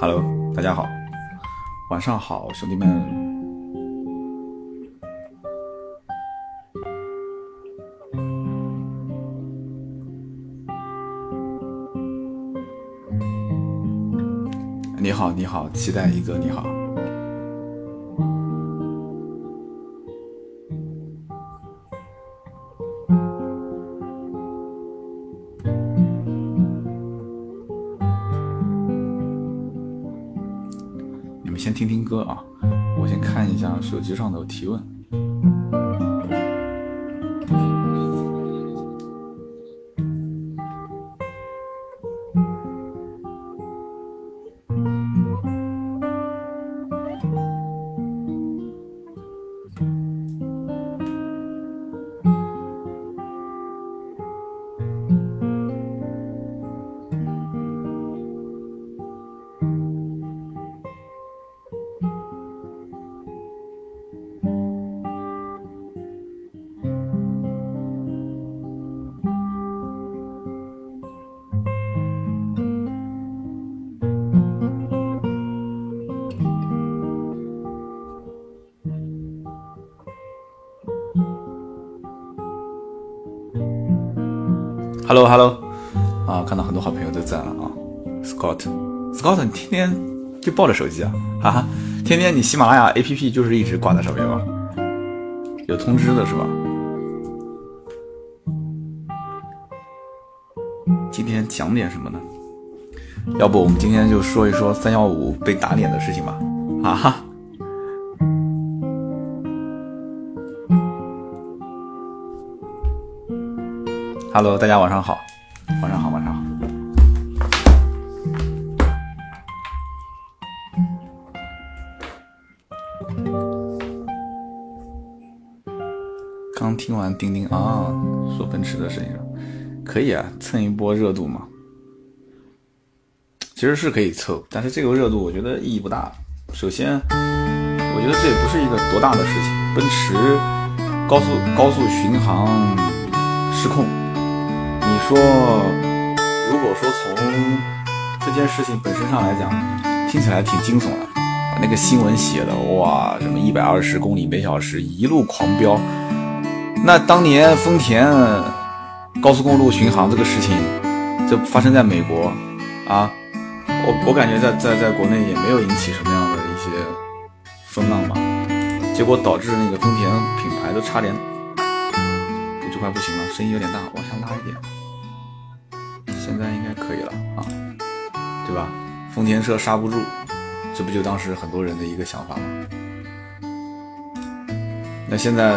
Hello，大家好，晚上好，兄弟们。你好，你好，期待一个你好。上的提问。Hello，Hello，啊，看到很多好朋友都在了啊，Scott，Scott，你天天就抱着手机啊，哈哈，天天你喜马拉雅 APP 就是一直挂在上面吗？有通知的是吧？今天讲点什么呢？要不我们今天就说一说三幺五被打脸的事情吧，啊哈。Hello，大家晚上好，晚上好，晚上好。刚听完钉钉啊，说奔驰的事情，可以啊，蹭一波热度嘛。其实是可以凑，但是这个热度我觉得意义不大。首先，我觉得这也不是一个多大的事情。奔驰高速高速巡航失控。说，如果说从这件事情本身上来讲，听起来挺惊悚的。那个新闻写的哇，什么一百二十公里每小时一路狂飙，那当年丰田高速公路巡航这个事情，就发生在美国啊，我我感觉在在在国内也没有引起什么样的一些风浪吧，结果导致那个丰田品牌都差点就快不行了，声音有点大，往下拉一点。可以了啊，对吧？丰田车刹不住，这不就当时很多人的一个想法吗？那现在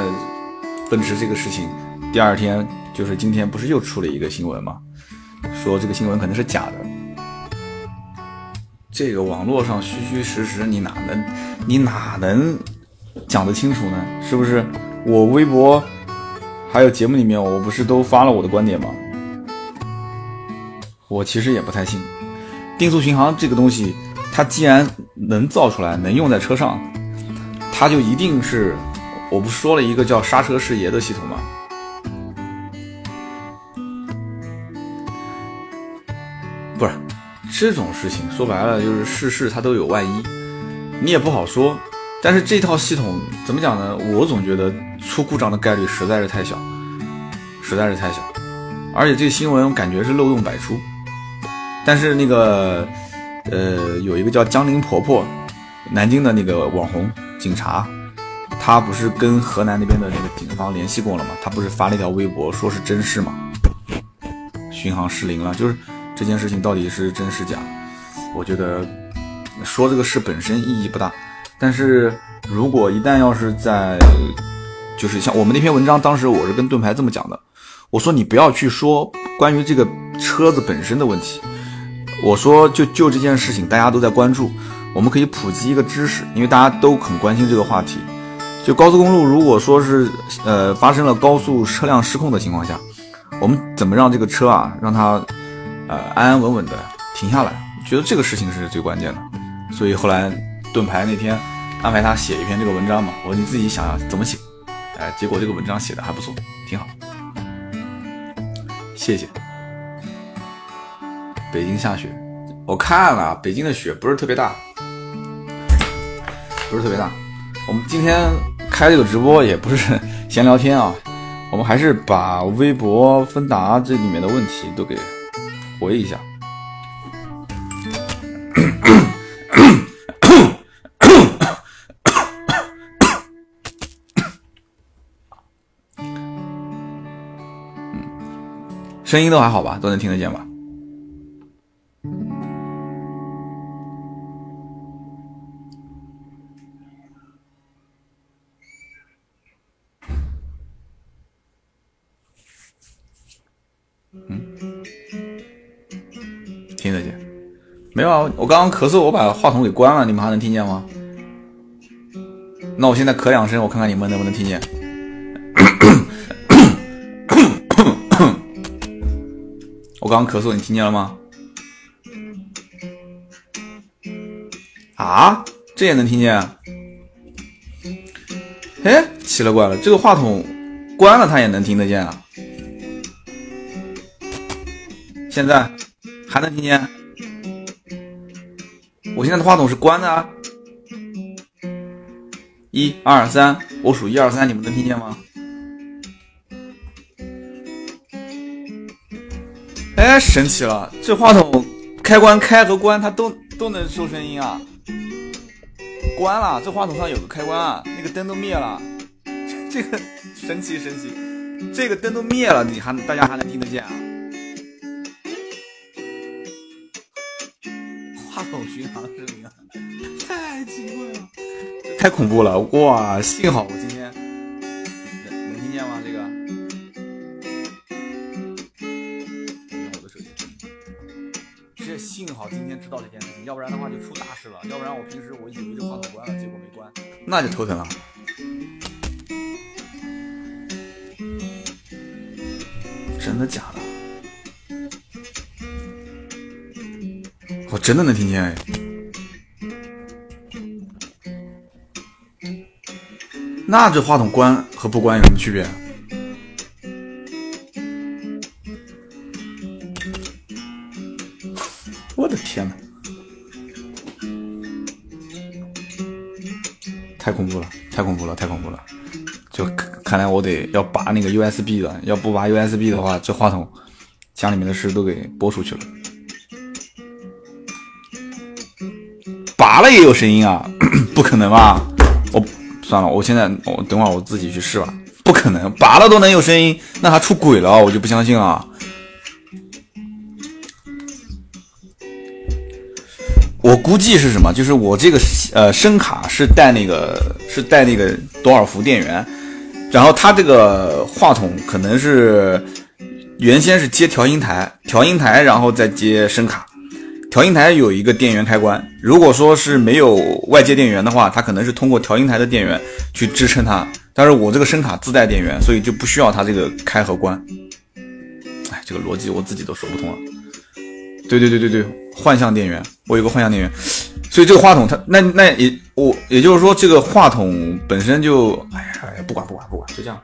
奔驰这个事情，第二天就是今天，不是又出了一个新闻吗？说这个新闻可能是假的。这个网络上虚虚实实，你哪能你哪能讲得清楚呢？是不是？我微博还有节目里面，我不是都发了我的观点吗？我其实也不太信，定速巡航这个东西，它既然能造出来，能用在车上，它就一定是，我不说了一个叫刹车视野的系统吗？不是，这种事情说白了就是事事它都有万一，你也不好说。但是这套系统怎么讲呢？我总觉得出故障的概率实在是太小，实在是太小，而且这个新闻我感觉是漏洞百出。但是那个，呃，有一个叫江林婆婆，南京的那个网红警察，他不是跟河南那边的那个警方联系过了吗？他不是发了一条微博，说是真事吗？巡航失灵了，就是这件事情到底是真是假？我觉得说这个事本身意义不大，但是如果一旦要是在，就是像我们那篇文章，当时我是跟盾牌这么讲的，我说你不要去说关于这个车子本身的问题。我说，就就这件事情，大家都在关注，我们可以普及一个知识，因为大家都很关心这个话题。就高速公路，如果说是呃发生了高速车辆失控的情况下，我们怎么让这个车啊，让它呃安安稳稳的停下来？觉得这个事情是最关键的。所以后来盾牌那天安排他写一篇这个文章嘛，我说你自己想想怎么写，哎，结果这个文章写的还不错，挺好，谢谢。北京下雪，我看了，北京的雪不是特别大，不是特别大。我们今天开这个直播也不是闲聊天啊，我们还是把微博、芬达这里面的问题都给回一下。声音都还好吧，都能听得见吧？我刚刚咳嗽，我把话筒给关了，你们还能听见吗？那我现在咳两声，我看看你们能不能听见。我刚刚咳嗽，你听见了吗？啊，这也能听见？哎，奇了怪了，这个话筒关了，它也能听得见啊？现在还能听见？我现在的话筒是关的啊！一二三，我数一二三，你们能听见吗？哎，神奇了！这话筒开关开和关，它都都能收声音啊！关了，这话筒上有个开关啊，那个灯都灭了，这个神奇神奇，这个灯都灭了，你还大家还能听得见啊？话筒巡航视频啊，太奇怪了，太恐怖了！哇，幸好我今天能能听见吗？这个？我的手机。这幸好今天知道这件事情，要不然的话就出大事了。要不然我平时我以为这话筒关了，结果没关，那就头疼了。真的假的？我真的能听见哎！那这话筒关和不关有什么区别？我的天哪！太恐怖了，太恐怖了，太恐怖了！就看来我得要拔那个 USB 了，要不拔 USB 的话，这话筒家里面的事都给播出去了。拔了也有声音啊？不可能吧？我算了，我现在我等会儿我自己去试吧。不可能，拔了都能有声音，那他出轨了，我就不相信了。我估计是什么？就是我这个呃声卡是带那个是带那个多少伏电源，然后它这个话筒可能是原先是接调音台，调音台然后再接声卡。调音台有一个电源开关，如果说是没有外接电源的话，它可能是通过调音台的电源去支撑它。但是我这个声卡自带电源，所以就不需要它这个开和关。哎，这个逻辑我自己都说不通了。对对对对对，幻象电源，我有个幻象电源，所以这个话筒它那那也我也就是说这个话筒本身就哎呀不管不管不管就这样。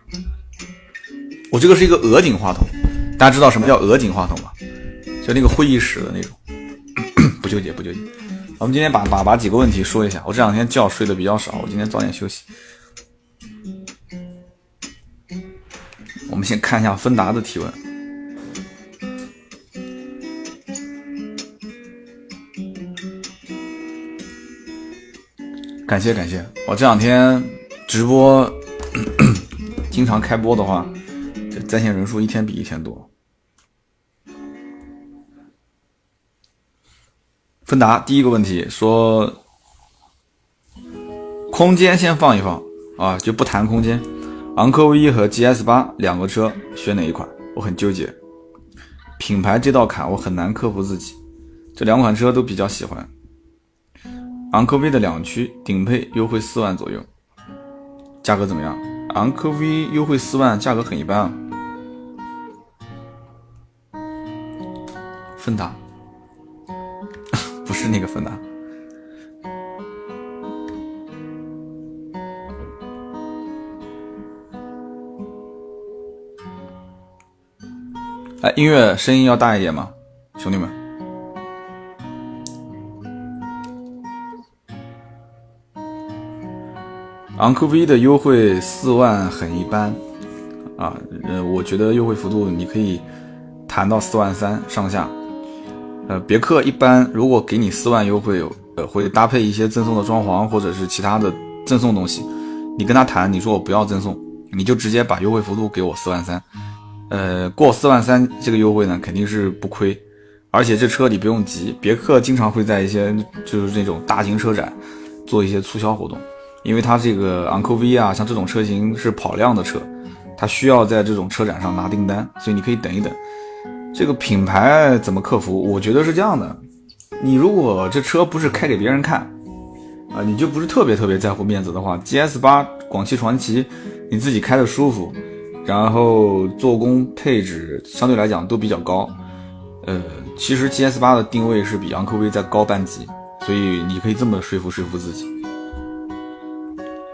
我这个是一个鹅颈话筒，大家知道什么叫鹅颈话筒吗？就那个会议室的那种。不纠结，不纠结。我们今天把把把几个问题说一下。我这两天觉睡得比较少，我今天早点休息。我们先看一下芬达的提问。感谢感谢，我这两天直播 经常开播的话，这在线人数一天比一天多。芬达第一个问题说，空间先放一放啊，就不谈空间。昂科威和 GS 八两个车选哪一款？我很纠结。品牌这道坎我很难克服自己。这两款车都比较喜欢。昂科威的两驱顶配优惠四万左右，价格怎么样？昂科威优惠四万，价格很一般啊。芬达。不是那个分的。哎，音乐声音要大一点吗，兄弟们？昂科威的优惠四万很一般，啊，呃，我觉得优惠幅度你可以谈到四万三上下。呃，别克一般如果给你四万优惠，呃，会搭配一些赠送的装潢或者是其他的赠送东西。你跟他谈，你说我不要赠送，你就直接把优惠幅度给我四万三。呃，过四万三这个优惠呢，肯定是不亏。而且这车你不用急，别克经常会在一些就是那种大型车展做一些促销活动，因为它这个昂科威啊，像这种车型是跑量的车，它需要在这种车展上拿订单，所以你可以等一等。这个品牌怎么克服？我觉得是这样的，你如果这车不是开给别人看，啊，你就不是特别特别在乎面子的话，GS 八、广汽传祺，你自己开的舒服，然后做工配置相对来讲都比较高，呃，其实 GS 八的定位是比昂科威再高半级，所以你可以这么说服说服自己，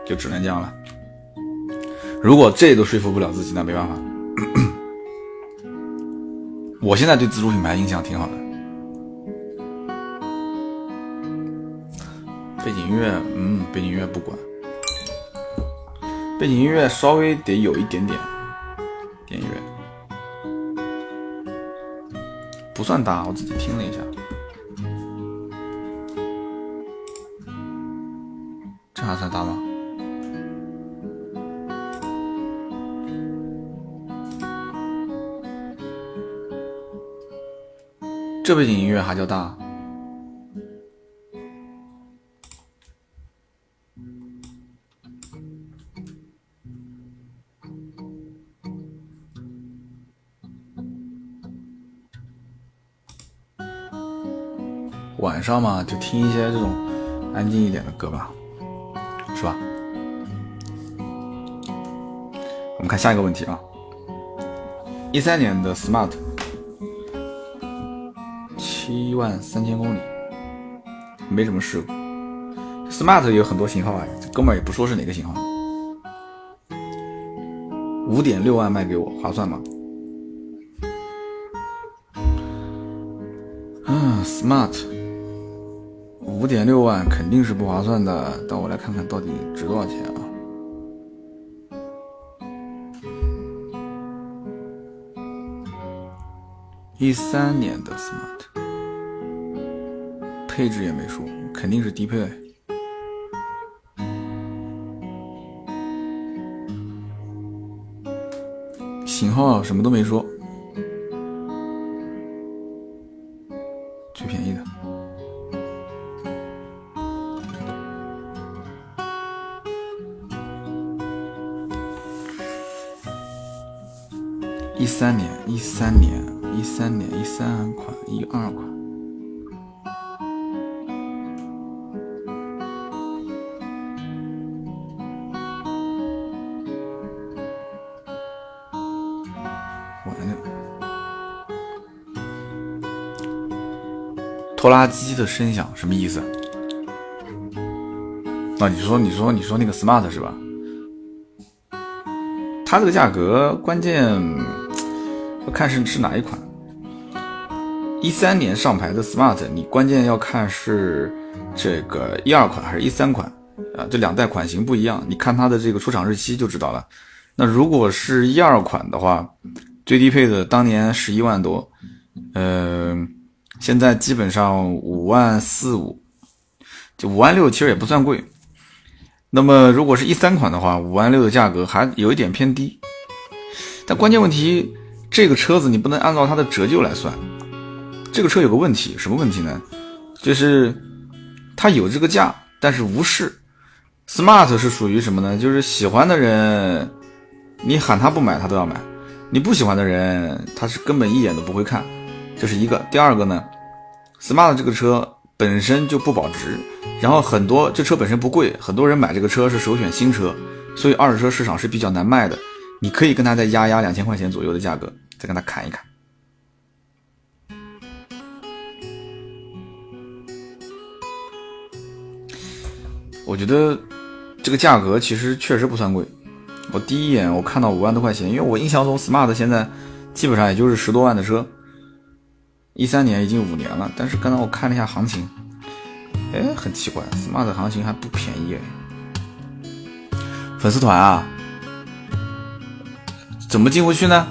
就只能这样了。如果这都说服不了自己，那没办法。我现在对自主品牌印象挺好的。背景音乐，嗯，背景音乐不管，背景音乐稍微得有一点点点音乐，不算大，我自己听了一下，这还算大吗？这背景音乐还叫大？晚上嘛，就听一些这种安静一点的歌吧，是吧？我们看下一个问题啊，一三年的 Smart。一万三千公里，没什么事故。Smart 有很多型号啊，这哥们儿也不说是哪个型号。五点六万卖给我，划算吗？嗯，Smart 五点六万肯定是不划算的。但我来看看到底值多少钱啊？一三年的 Smart。配置也没说，肯定是低配。型号什么都没说，声响什么意思？啊，你说，你说，你说那个 smart 是吧？它这个价格关键要看是是哪一款。一三年上牌的 smart，你关键要看是这个一二款还是一三款啊？这两代款型不一样，你看它的这个出厂日期就知道了。那如果是一二款的话，最低配的当年十一万多，嗯。现在基本上五万四五，就五万六，其实也不算贵。那么如果是一三款的话，五万六的价格还有一点偏低。但关键问题，这个车子你不能按照它的折旧来算。这个车有个问题，什么问题呢？就是它有这个价，但是无视。Smart 是属于什么呢？就是喜欢的人，你喊他不买，他都要买；你不喜欢的人，他是根本一眼都不会看。这是一个，第二个呢，smart 这个车本身就不保值，然后很多这车本身不贵，很多人买这个车是首选新车，所以二手车市场是比较难卖的。你可以跟他再压压两千块钱左右的价格，再跟他砍一砍。我觉得这个价格其实确实不算贵。我第一眼我看到五万多块钱，因为我印象中 smart 现在基本上也就是十多万的车。一三年已经五年了，但是刚才我看了一下行情，哎，很奇怪，smart 行情还不便宜哎。粉丝团啊？怎么进不去呢？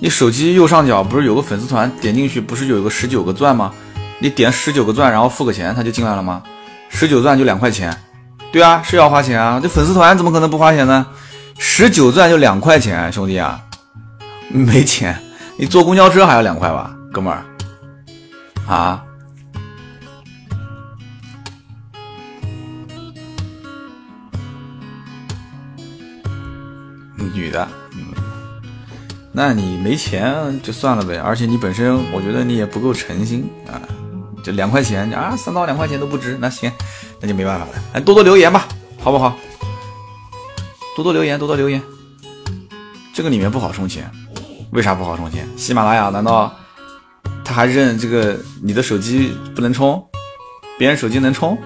你手机右上角不是有个粉丝团？点进去不是有个十九个钻吗？你点十九个钻，然后付个钱，他就进来了吗？十九钻就两块钱。对啊，是要花钱啊！这粉丝团怎么可能不花钱呢？十九钻就两块钱，兄弟啊，没钱，你坐公交车还要两块吧，哥们儿啊？女的，嗯，那你没钱就算了呗。而且你本身，我觉得你也不够诚心啊。就两块钱啊，三刀两块钱都不值，那行，那就没办法了。哎，多多留言吧，好不好？多多留言，多多留言。这个里面不好充钱，为啥不好充钱？喜马拉雅难道他还认这个你的手机不能充，别人手机能充？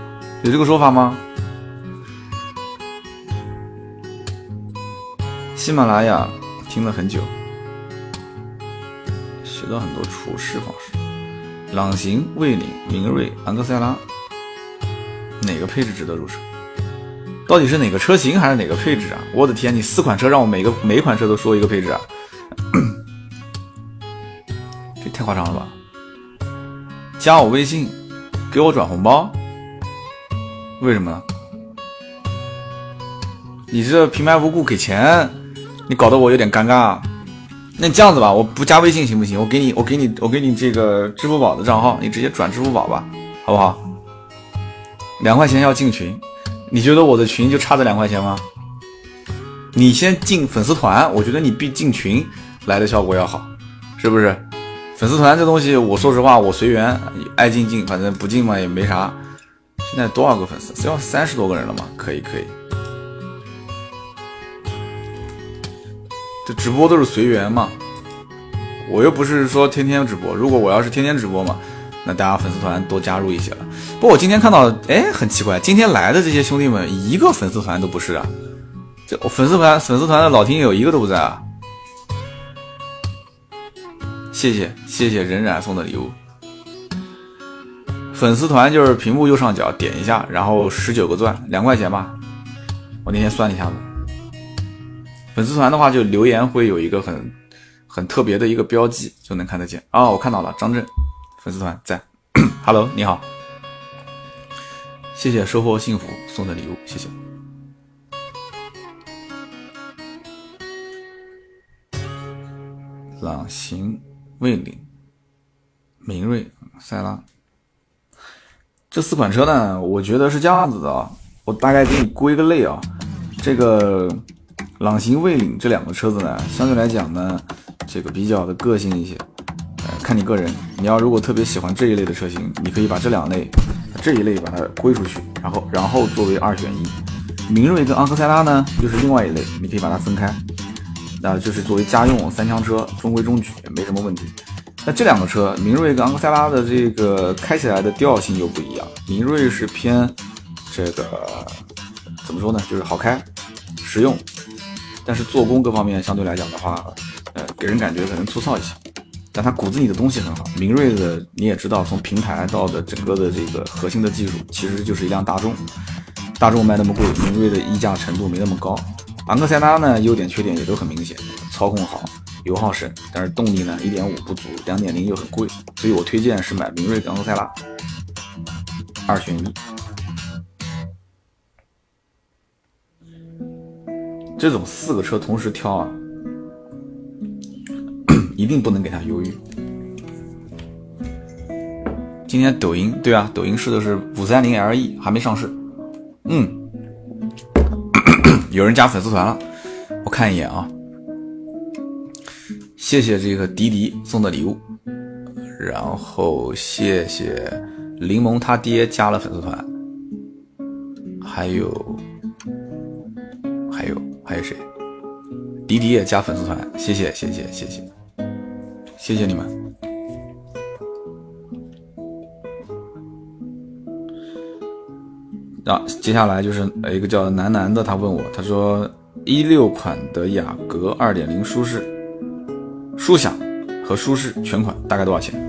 有这个说法吗？喜马拉雅听了很久，学到很多处事方式。朗行、蔚领、明锐、昂克赛拉，哪个配置值得入手？到底是哪个车型还是哪个配置啊？我的天，你四款车让我每个每一款车都说一个配置啊？太夸张了吧！加我微信，给我转红包，为什么呢？你这平白无故给钱？你搞得我有点尴尬，那你这样子吧，我不加微信行不行？我给你，我给你，我给你这个支付宝的账号，你直接转支付宝吧，好不好？两块钱要进群，你觉得我的群就差这两块钱吗？你先进粉丝团，我觉得你比进群来的效果要好，是不是？粉丝团这东西，我说实话，我随缘，爱进进，反正不进嘛也没啥。现在多少个粉丝？只要三十多个人了嘛？可以，可以。这直播都是随缘嘛，我又不是说天天直播。如果我要是天天直播嘛，那大家粉丝团多加入一些了。不过我今天看到，哎，很奇怪，今天来的这些兄弟们一个粉丝团都不是啊，这粉丝团粉丝团的老听友一个都不在啊。谢谢谢谢冉冉送的礼物。粉丝团就是屏幕右上角点一下，然后十九个钻，两块钱吧。我那天算一下子。粉丝团的话，就留言会有一个很很特别的一个标记，就能看得见啊！我看到了，张震，粉丝团在。Hello，你好，谢谢收获幸福送的礼物，谢谢。朗行、蔚领、明锐、塞拉，这四款车呢，我觉得是这样子的啊，我大概给你归个类啊，这个。朗行、蔚领这两个车子呢，相对来讲呢，这个比较的个性一些，呃，看你个人。你要如果特别喜欢这一类的车型，你可以把这两类，这一类把它归出去，然后然后作为二选一。明锐跟昂克赛拉呢，又是另外一类，你可以把它分开，那就是作为家用三厢车，中规中矩，没什么问题。那这两个车，明锐跟昂克赛拉的这个开起来的调性又不一样。明锐是偏这个怎么说呢？就是好开、实用。但是做工各方面相对来讲的话，呃，给人感觉可能粗糙一些，但它骨子里的东西很好。明锐的你也知道，从平台到的整个的这个核心的技术，其实就是一辆大众。大众卖那么贵，明锐的溢价程度没那么高。昂克赛拉呢，优点缺点也都很明显，操控好，油耗省，但是动力呢，一点五不足，两点零又很贵，所以我推荐是买明锐跟昂克赛拉，二选一。这种四个车同时挑啊，一定不能给他犹豫。今天抖音对啊，抖音试的是五三零 LE，还没上市。嗯，有人加粉丝团了，我看一眼啊。谢谢这个迪迪送的礼物，然后谢谢柠檬他爹加了粉丝团，还有，还有。还有谁？迪迪也加粉丝团，谢谢谢谢谢谢，谢谢你们。啊，接下来就是一个叫楠楠的，他问我，他说一六款的雅阁二点零舒适、舒享和舒适全款大概多少钱？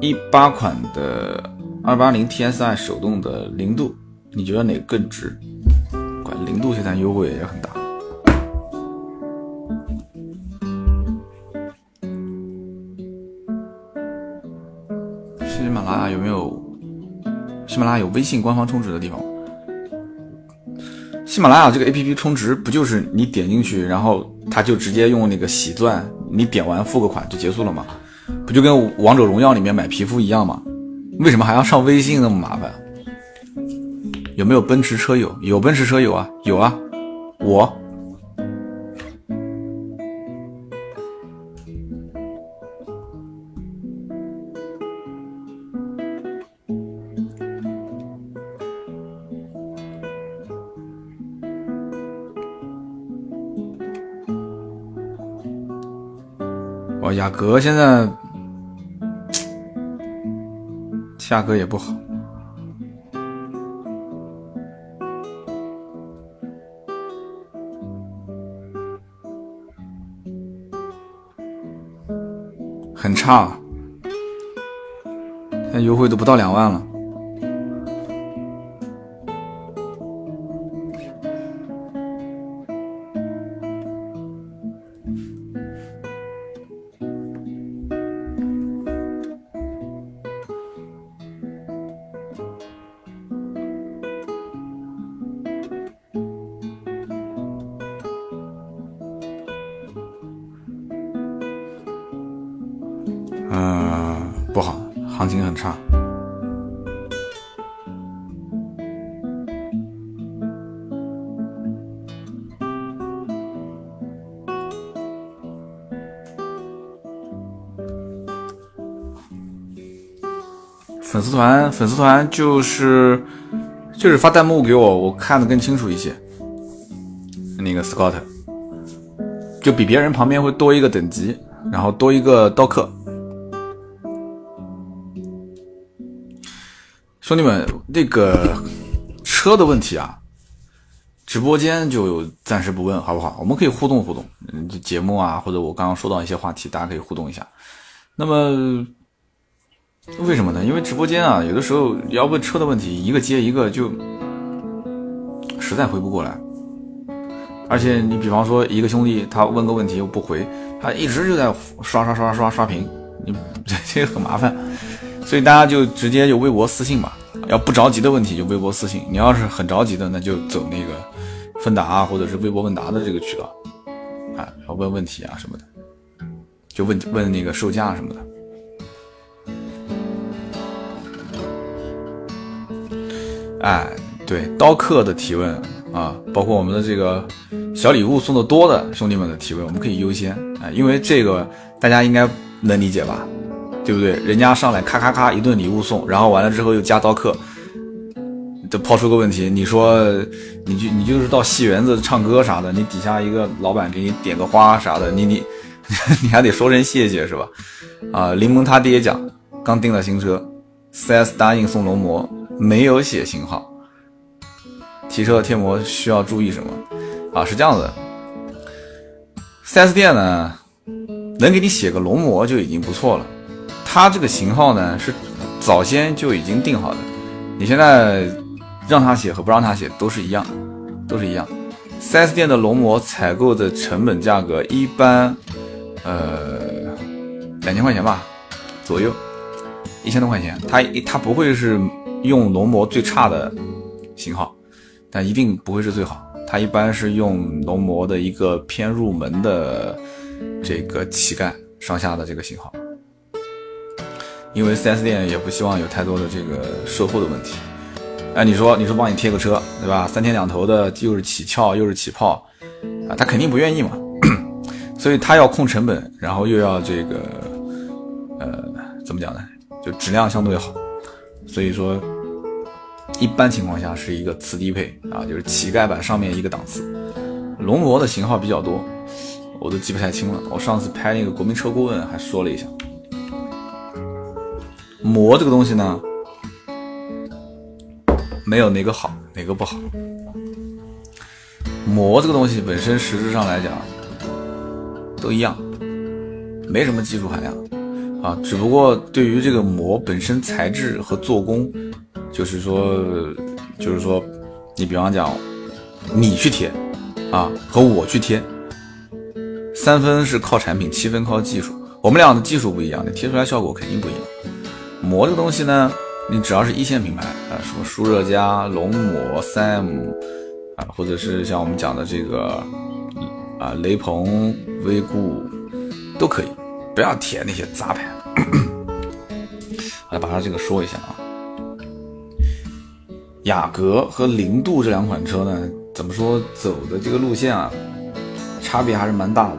一八款的二八零 TSI 手动的零度，你觉得哪个更值？管零度现在优惠也很大。有微信官方充值的地方？喜马拉雅这个 A P P 充值不就是你点进去，然后它就直接用那个喜钻，你点完付个款就结束了吗？不就跟王者荣耀里面买皮肤一样吗？为什么还要上微信那么麻烦？有没有奔驰车友？有奔驰车友啊，有啊，我。价格现在价格也不好。很差，现在优惠都不到两万了。粉丝团就是就是发弹幕给我，我看的更清楚一些。那个 Scott 就比别人旁边会多一个等级，然后多一个刀客。兄弟们，那个车的问题啊，直播间就暂时不问，好不好？我们可以互动互动，嗯，节目啊，或者我刚刚说到一些话题，大家可以互动一下。那么。为什么呢？因为直播间啊，有的时候要问车的问题，一个接一个，就实在回不过来。而且你比方说一个兄弟他问个问题又不回，他一直就在刷刷刷刷刷屏，你这个很麻烦。所以大家就直接就微博私信吧。要不着急的问题就微博私信，你要是很着急的，那就走那个芬达啊，或者是微博问答的这个渠道，啊，要问问题啊什么的，就问问那个售价什么的。哎，对刀客的提问啊，包括我们的这个小礼物送的多的兄弟们的提问，我们可以优先啊，因为这个大家应该能理解吧，对不对？人家上来咔咔咔一顿礼物送，然后完了之后又加刀客，就抛出个问题，你说你就你就是到戏园子唱歌啥的，你底下一个老板给你点个花啥的，你你 你还得说声谢谢是吧？啊，柠檬他爹讲，刚订了新车，4S 答应送龙膜。没有写型号，提车贴膜需要注意什么？啊，是这样子，4S 店呢能给你写个龙膜就已经不错了。它这个型号呢是早先就已经定好的，你现在让他写和不让他写都是一样，都是一样。4S 店的龙膜采购的成本价格一般，呃，两千块钱吧左右，一千多块钱，它它不会是。用龙膜最差的型号，但一定不会是最好。它一般是用龙膜的一个偏入门的这个乞丐上下的这个型号，因为 4S 店也不希望有太多的这个售后的问题。哎，你说，你说帮你贴个车，对吧？三天两头的，又是起翘又是起泡，啊，他肯定不愿意嘛。所以他要控成本，然后又要这个，呃，怎么讲呢？就质量相对好。所以说。一般情况下是一个次低配啊，就是乞丐版上面一个档次。龙膜的型号比较多，我都记不太清了。我上次拍那个国民车顾问还说了一下，膜这个东西呢，没有哪个好哪个不好。膜这个东西本身实质上来讲都一样，没什么技术含量啊，只不过对于这个膜本身材质和做工。就是说，就是说，你比方讲，你去贴啊，和我去贴，三分是靠产品，七分靠技术。我们俩的技术不一样，你贴出来效果肯定不一样。膜这个东西呢，你只要是一线品牌啊，什么舒热佳、龙膜、三 M 啊，或者是像我们讲的这个啊雷朋、威固都可以，不要贴那些杂牌。来把它这个说一下啊。雅阁和零度这两款车呢，怎么说走的这个路线啊，差别还是蛮大的。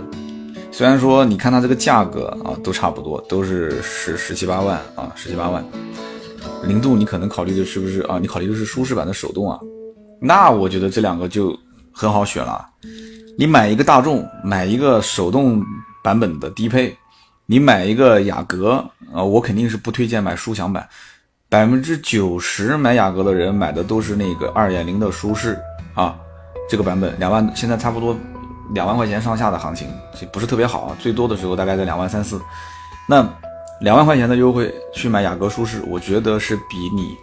虽然说你看它这个价格啊，都差不多，都是十十七八万啊，十七八万。零度你可能考虑的是不是啊？你考虑的是舒适版的手动啊？那我觉得这两个就很好选了。你买一个大众，买一个手动版本的低配，你买一个雅阁啊，我肯定是不推荐买舒享版。百分之九十买雅阁的人买的都是那个二点零的舒适啊，这个版本两万，现在差不多两万块钱上下的行情，这不是特别好，最多的时候大概在两万三四。那两万块钱的优惠去买雅阁舒适，我觉得是比你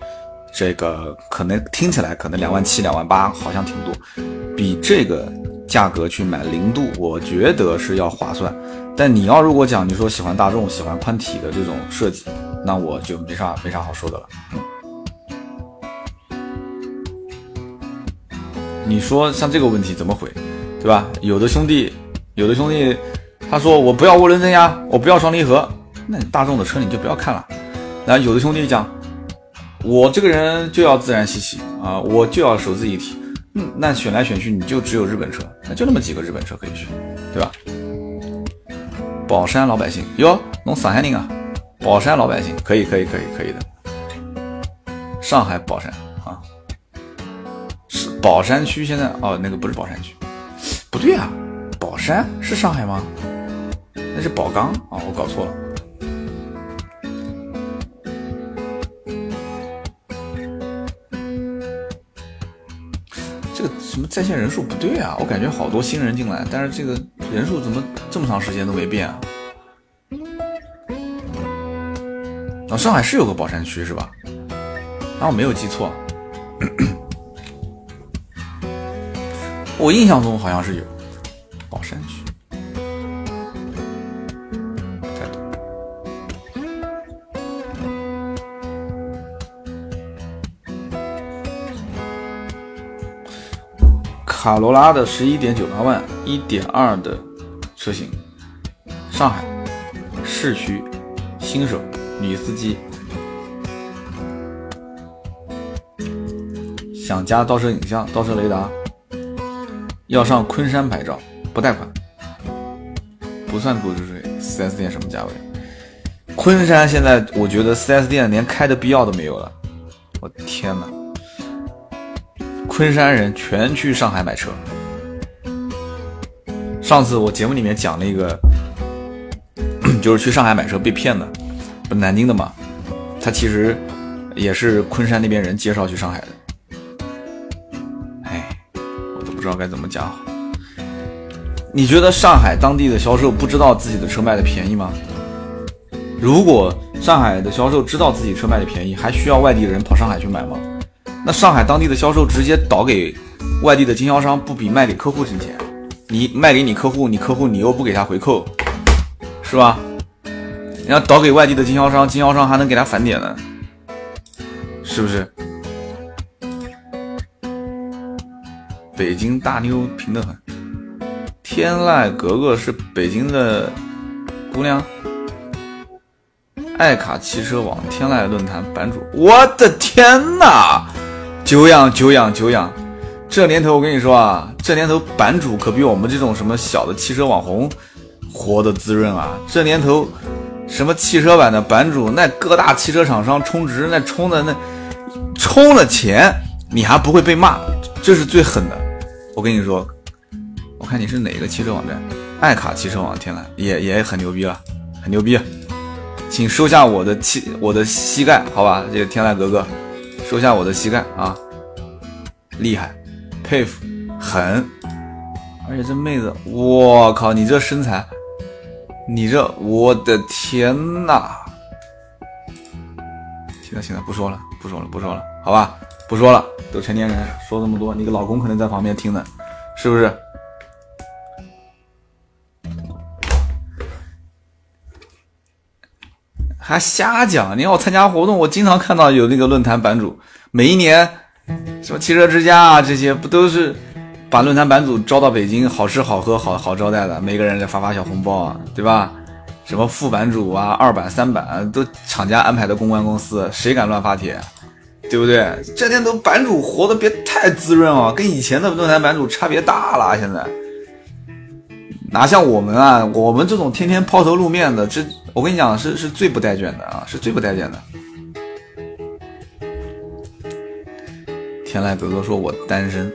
这个可能听起来可能两万七、两万八好像挺多，比这个价格去买零度，我觉得是要划算。但你要如果讲你说喜欢大众、喜欢宽体的这种设计。那我就没啥没啥好说的了。你说像这个问题怎么回，对吧？有的兄弟，有的兄弟，他说我不要涡轮增压，我不要双离合，那你大众的车你就不要看了。然后有的兄弟讲，我这个人就要自然吸气啊，我就要手自一体。嗯，那选来选去你就只有日本车，那就那么几个日本车可以选，对吧？宝山老百姓哟，弄上海人啊？宝山老百姓可以可以可以可以的，上海宝山啊，是宝山区现在哦，那个不是宝山区，不对啊，宝山是上海吗？那是宝钢啊，我搞错了。个什么在线人数不对啊，我感觉好多新人进来，但是这个人数怎么这么长时间都没变啊？哦上海是有个宝山区是吧？那我没有记错，我印象中好像是有宝山区。卡罗拉的十一点九八万，一点二的车型，上海市区新手。女司机想加倒车影像、倒车雷达，要上昆山牌照，不贷款，不算购置税。4S 店什么价位？昆山现在我觉得 4S 店连开的必要都没有了。我天哪！昆山人全去上海买车。上次我节目里面讲了一个，就是去上海买车被骗的。不南京的嘛，他其实也是昆山那边人介绍去上海的。哎，我都不知道该怎么讲。你觉得上海当地的销售不知道自己的车卖的便宜吗？如果上海的销售知道自己车卖的便宜，还需要外地人跑上海去买吗？那上海当地的销售直接倒给外地的经销商，不比卖给客户挣钱？你卖给你客户，你客户你又不给他回扣，是吧？你要倒给外地的经销商，经销商还能给他返点呢，是不是？北京大妞平得很，天籁格格是北京的姑娘，爱卡汽车网天籁论坛版主，我的天哪！久仰久仰久仰，这年头我跟你说啊，这年头版主可比我们这种什么小的汽车网红活得滋润啊，这年头。什么汽车版的版主？那各大汽车厂商充值，那充的那充了钱，你还不会被骂？这是最狠的。我跟你说，我看你是哪个汽车网站？爱卡汽车网，天呐，也也很牛逼了，很牛逼。请收下我的膝我的膝盖，好吧？这个天籁格格，收下我的膝盖啊！厉害，佩服，狠。而且这妹子，我靠，你这身材！你这，我的天呐！行了行了，不说了，不说了，不说了，好吧，不说了，都成年人，说这么多，你个老公可能在旁边听呢，是不是？还瞎讲！你要参加活动，我经常看到有那个论坛版主，每一年什么汽车之家啊这些，不都是把论坛版主招到北京，好吃好喝好好招待的，每个人再发发小红包啊，对吧？什么副版主啊、二版、三版都厂家安排的公关公司，谁敢乱发帖？对不对？这天都版主活的别太滋润哦，跟以前的论坛版主差别大了，现在。哪像我们啊？我们这种天天抛头露面的，这我跟你讲是是最不带卷的啊，是最不带卷的。天籁哥哥说：“我单身。”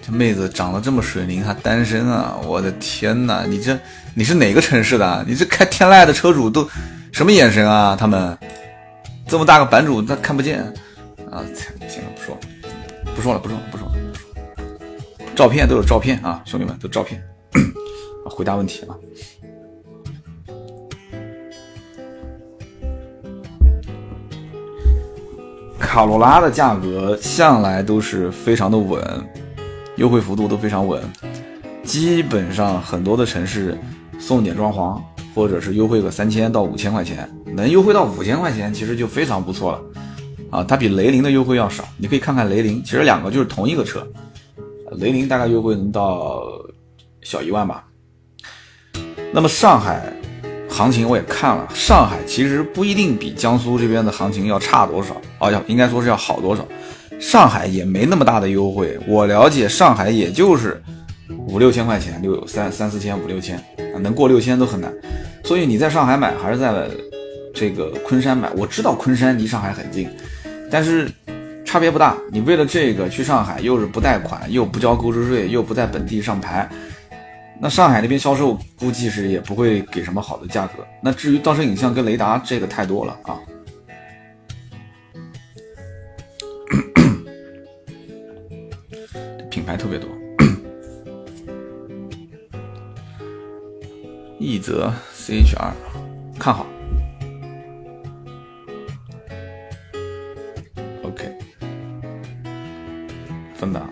这妹子长得这么水灵，还单身啊！我的天哪，你这你是哪个城市的？你这开天籁的车主都什么眼神啊？他们这么大个版主，他看不见啊！行了，不说了，不说了，不说了，不说了。照片都有照片啊，兄弟们都照片。回答问题啊！卡罗拉的价格向来都是非常的稳，优惠幅度都非常稳，基本上很多的城市送点装潢，或者是优惠个三千到五千块钱，能优惠到五千块钱其实就非常不错了啊！它比雷凌的优惠要少，你可以看看雷凌，其实两个就是同一个车，雷凌大概优惠能到小一万吧。那么上海行情我也看了，上海其实不一定比江苏这边的行情要差多少，哦要应该说是要好多少。上海也没那么大的优惠，我了解上海也就是五六千块钱，六三三四千五六千啊，能过六千都很难。所以你在上海买还是在这个昆山买？我知道昆山离上海很近，但是差别不大。你为了这个去上海，又是不贷款，又不交购置税，又不在本地上牌。那上海那边销售估计是也不会给什么好的价格。那至于倒车影像跟雷达，这个太多了啊，品牌特别多。一泽 CHR 看好。OK，芬达。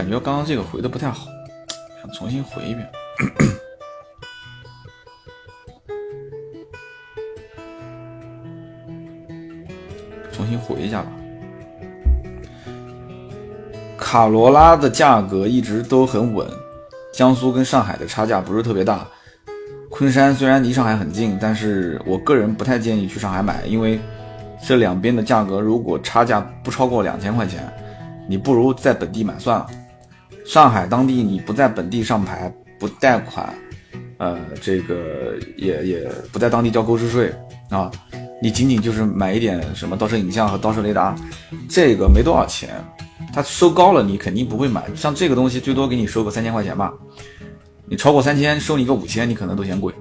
感觉刚刚这个回的不太好，想重新回一遍，重新回一下吧。卡罗拉的价格一直都很稳，江苏跟上海的差价不是特别大。昆山虽然离上海很近，但是我个人不太建议去上海买，因为这两边的价格如果差价不超过两千块钱，你不如在本地买算了。上海当地你不在本地上牌，不贷款，呃，这个也也不在当地交购置税啊，你仅仅就是买一点什么倒车影像和倒车雷达，这个没多少钱，他收高了你肯定不会买，像这个东西最多给你收个三千块钱吧，你超过三千收你个五千你可能都嫌贵，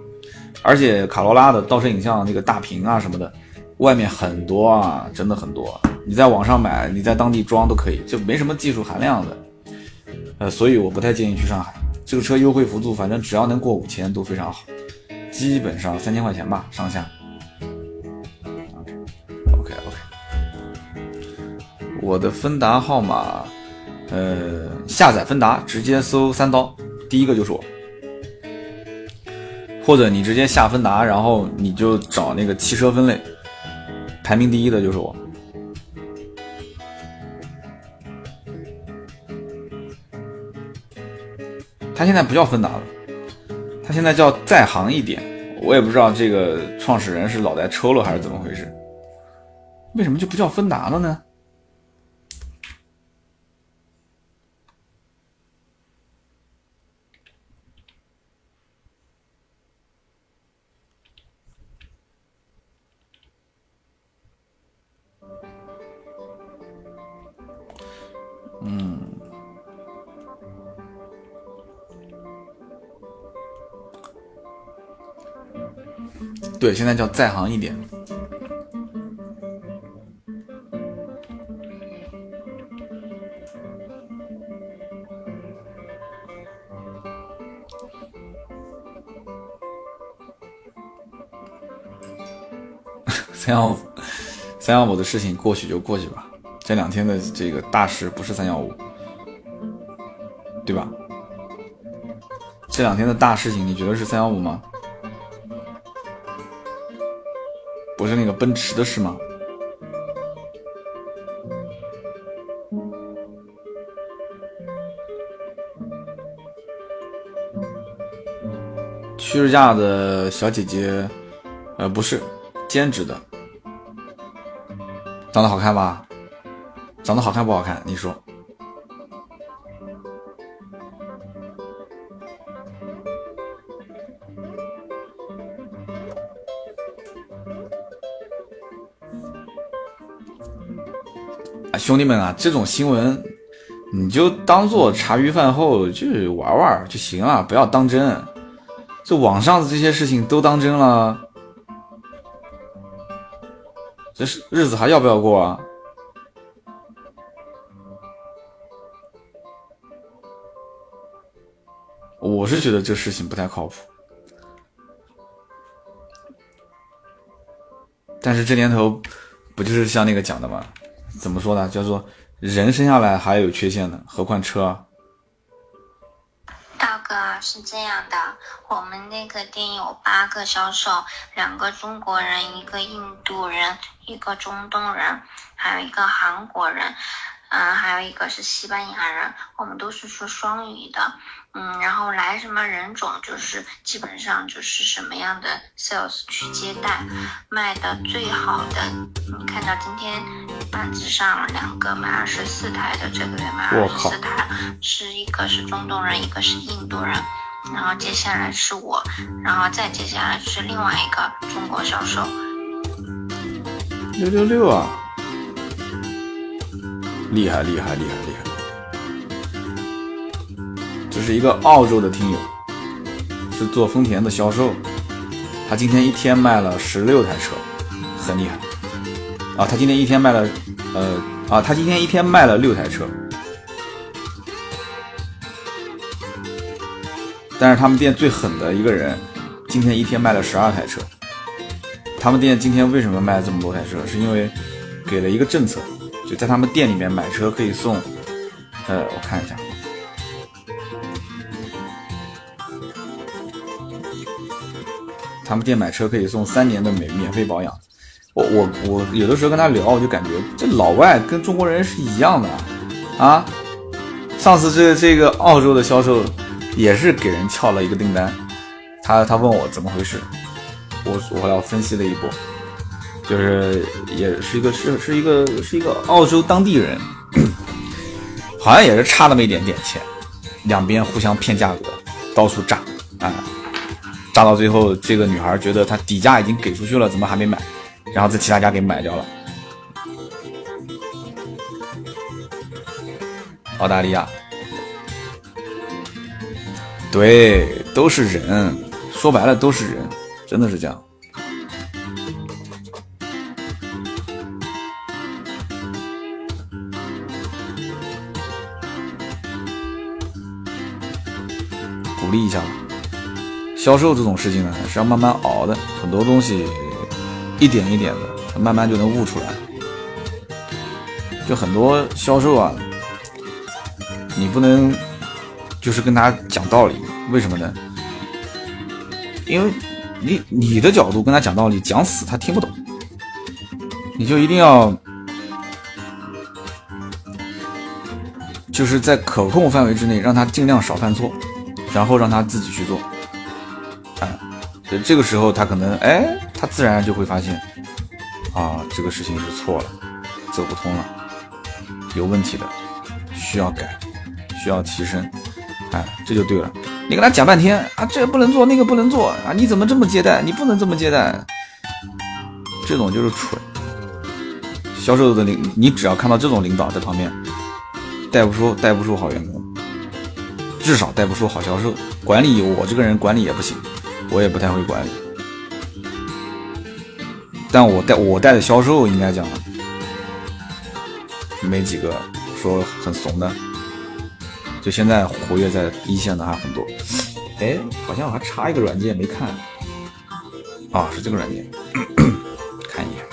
而且卡罗拉的倒车影像那个大屏啊什么的，外面很多啊，真的很多，你在网上买，你在当地装都可以，就没什么技术含量的。呃，所以我不太建议去上海。这个车优惠幅度，反正只要能过五千都非常好，基本上三千块钱吧上下。OK OK，我的芬达号码，呃，下载芬达直接搜三刀，第一个就是我。或者你直接下芬达，然后你就找那个汽车分类，排名第一的就是我。他现在不叫芬达了，他现在叫在行一点。我也不知道这个创始人是脑袋抽了还是怎么回事，为什么就不叫芬达了呢？对，现在叫在行一点。三幺五，三幺五的事情过去就过去吧。这两天的这个大事不是三幺五，对吧？这两天的大事情，你觉得是三幺五吗？奔驰的事吗？去日架的小姐姐，呃，不是兼职的，长得好看吧？长得好看不好看？你说？兄弟们啊，这种新闻你就当做茶余饭后就玩玩就行了，不要当真。这网上的这些事情都当真了，这是日子还要不要过啊？我是觉得这事情不太靠谱，但是这年头不就是像那个讲的吗？怎么说呢？叫做人生下来还有缺陷呢，何况车？大哥是这样的，我们那个店有八个销售，两个中国人，一个印度人，一个中东人，还有一个韩国人，嗯，还有一个是西班牙人，我们都是说双语的。嗯，然后来什么人种，就是基本上就是什么样的 sales 去接待，卖的最好的。你看到今天板子上两个卖二十四台的，这个月卖二十四台，是一个是中东人，一个是印度人。然后接下来是我，然后再接下来是另外一个中国销售。六六六啊！厉害厉害厉害厉害！这是一个澳洲的听友，是做丰田的销售。他今天一天卖了十六台车，很厉害啊！他今天一天卖了，呃啊，他今天一天卖了六台车。但是他们店最狠的一个人，今天一天卖了十二台车。他们店今天为什么卖这么多台车？是因为给了一个政策，就在他们店里面买车可以送，呃，我看一下。他们店买车可以送三年的免免费保养，我我我有的时候跟他聊，我就感觉这老外跟中国人是一样的啊。上次这这个澳洲的销售也是给人撬了一个订单，他他问我怎么回事，我我要分析了一波，就是也是一个是是一个是一个澳洲当地人，好像也是差那么一点点钱，两边互相骗价格，到处炸啊。炸到最后，这个女孩觉得她底价已经给出去了，怎么还没买？然后在其他家给买掉了。澳大利亚，对，都是人，说白了都是人，真的是这样。鼓励一下。销售这种事情呢，是要慢慢熬的，很多东西一点一点的，慢慢就能悟出来。就很多销售啊，你不能就是跟他讲道理，为什么呢？因为你你的角度跟他讲道理，讲死他听不懂。你就一定要就是在可控范围之内，让他尽量少犯错，然后让他自己去做。所以这个时候，他可能哎，他自然就会发现，啊，这个事情是错了，走不通了，有问题的，需要改，需要提升，哎，这就对了。你跟他讲半天啊，这个不能做，那个不能做啊，你怎么这么接待？你不能这么接待，这种就是蠢。销售的领，你只要看到这种领导在旁边，带不出带不出好员工，至少带不出好销售。管理我这个人管理也不行。我也不太会管理，但我带我带的销售，应该讲没几个说很怂的，就现在活跃在一线的还很多。哎，好像我还插一个软件没看啊，是这个软件，看一眼。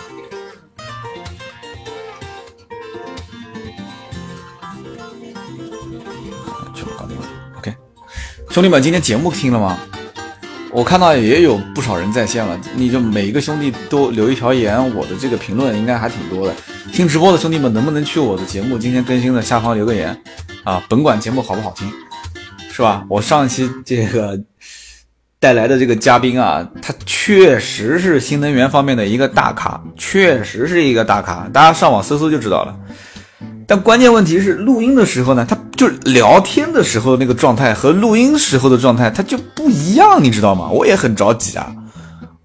就搞定了，OK。兄弟们，今天节目听了吗？我看到也有不少人在线了，你就每一个兄弟都留一条言，我的这个评论应该还挺多的。听直播的兄弟们，能不能去我的节目今天更新的下方留个言啊？甭管节目好不好听，是吧？我上期这个带来的这个嘉宾啊，他确实是新能源方面的一个大咖，确实是一个大咖，大家上网搜搜就知道了。但关键问题是，录音的时候呢，他就聊天的时候那个状态和录音时候的状态，他就不一样，你知道吗？我也很着急啊，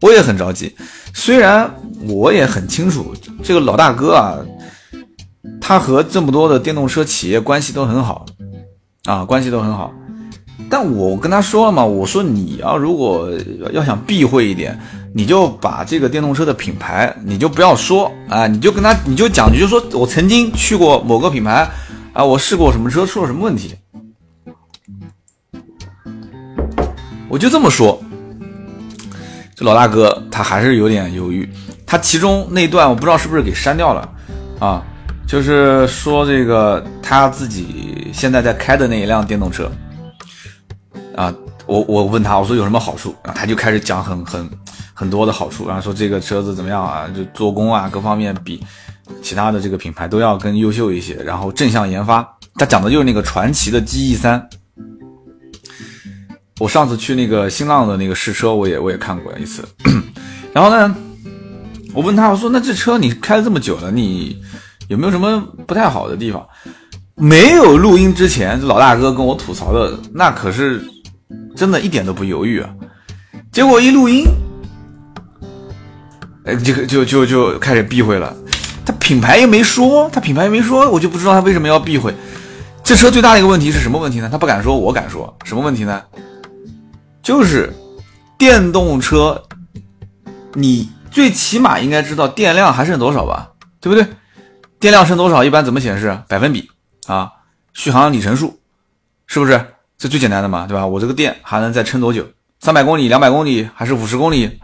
我也很着急。虽然我也很清楚，这个老大哥啊，他和这么多的电动车企业关系都很好啊，关系都很好。但我跟他说了嘛，我说你要如果要想避讳一点。你就把这个电动车的品牌，你就不要说啊，你就跟他，你就讲，你就说我曾经去过某个品牌，啊，我试过什么车，出了什么问题，我就这么说。这老大哥他还是有点犹豫，他其中那段我不知道是不是给删掉了啊，就是说这个他自己现在在开的那一辆电动车，啊，我我问他，我说有什么好处，然后他就开始讲很很。很多的好处，然后说这个车子怎么样啊？就做工啊，各方面比其他的这个品牌都要更优秀一些。然后正向研发，他讲的就是那个传奇的 GE 三。我上次去那个新浪的那个试车，我也我也看过一次。然后呢，我问他，我说那这车你开了这么久了，你有没有什么不太好的地方？没有录音之前，这老大哥跟我吐槽的那可是真的一点都不犹豫啊。结果一录音。哎，就就就就开始避讳了，他品牌又没说，他品牌又没说，我就不知道他为什么要避讳。这车最大的一个问题是什么问题呢？他不敢说，我敢说，什么问题呢？就是电动车，你最起码应该知道电量还剩多少吧，对不对？电量剩多少，一般怎么显示？百分比啊，续航里程数，是不是？这最简单的嘛，对吧？我这个电还能再撑多久？三百公里、两百公里，还是五十公里？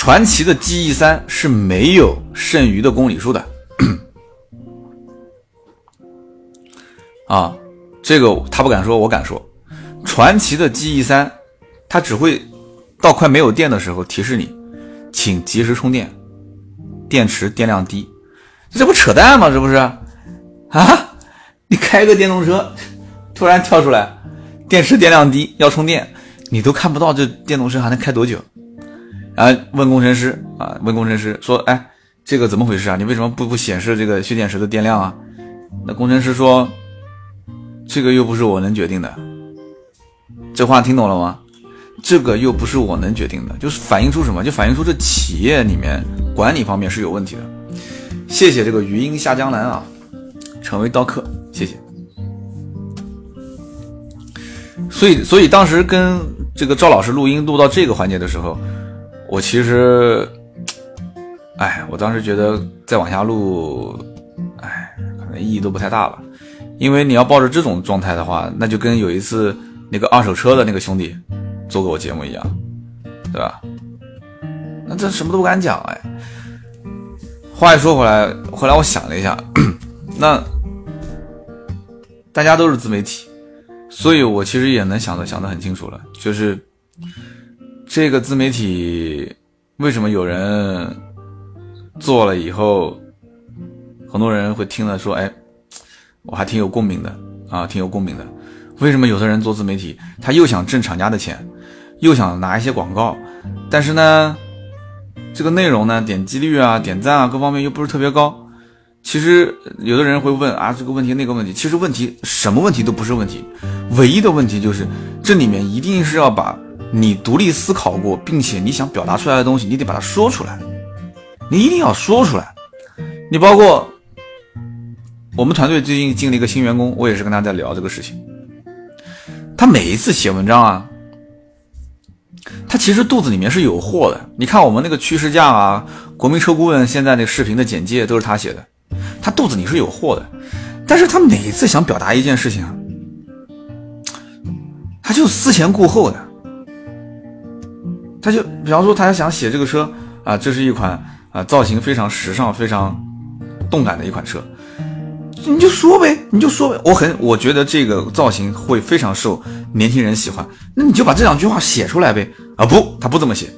传奇的 GE 三是没有剩余的公里数的，啊，这个他不敢说，我敢说。传奇的 GE 三，它只会到快没有电的时候提示你，请及时充电，电池电量低，这不扯淡吗？这不是？啊，你开个电动车，突然跳出来，电池电量低要充电，你都看不到这电动车还能开多久。哎问工程师啊，问工程师说：“哎，这个怎么回事啊？你为什么不不显示这个蓄电池的电量啊？”那工程师说：“这个又不是我能决定的。”这话听懂了吗？这个又不是我能决定的，就是反映出什么？就反映出这企业里面管理方面是有问题的。谢谢这个余音下江南啊，成为刀客，谢谢。所以，所以当时跟这个赵老师录音录到这个环节的时候。我其实，哎，我当时觉得再往下录，哎，可能意义都不太大了，因为你要抱着这种状态的话，那就跟有一次那个二手车的那个兄弟做过我节目一样，对吧？那这什么都不敢讲哎。话一说回来，后来我想了一下，那大家都是自媒体，所以我其实也能想的想的很清楚了，就是。这个自媒体为什么有人做了以后，很多人会听了说：“哎，我还挺有共鸣的啊，挺有共鸣的。”为什么有的人做自媒体，他又想挣厂家的钱，又想拿一些广告，但是呢，这个内容呢，点击率啊、点赞啊各方面又不是特别高。其实有的人会问啊，这个问题那个问题，其实问题什么问题都不是问题，唯一的问题就是这里面一定是要把。你独立思考过，并且你想表达出来的东西，你得把它说出来，你一定要说出来。你包括我们团队最近进了一个新员工，我也是跟他在聊这个事情。他每一次写文章啊，他其实肚子里面是有货的。你看我们那个趋势价啊，国民车顾问现在那个视频的简介都是他写的，他肚子里是有货的。但是他每一次想表达一件事情，他就思前顾后的。他就比方说，他想写这个车啊，这是一款啊造型非常时尚、非常动感的一款车。你就说呗，你就说呗。我很，我觉得这个造型会非常受年轻人喜欢。那你就把这两句话写出来呗。啊不，他不这么写，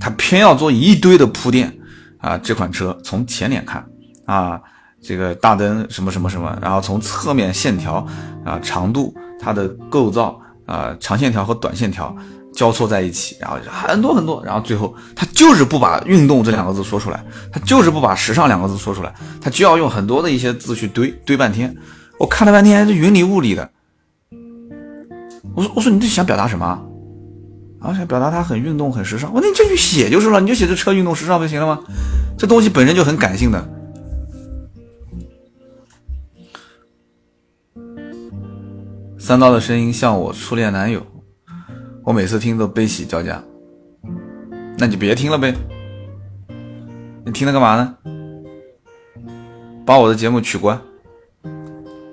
他偏要做一堆的铺垫啊。这款车从前脸看啊，这个大灯什么什么什么，然后从侧面线条啊、长度、它的构造啊、长线条和短线条。交错在一起，然后很多很多，然后最后他就是不把运动这两个字说出来，他就是不把时尚两个字说出来，他就要用很多的一些字去堆堆半天。我看了半天，这云里雾里的。我说我说你这想表达什么？啊，想表达他很运动很时尚。我说你这句写就是了，你就写这车运动时尚不就行了吗？这东西本身就很感性的。三刀的声音像我初恋男友。我每次听都悲喜交加，那你别听了呗。你听它干嘛呢？把我的节目取关，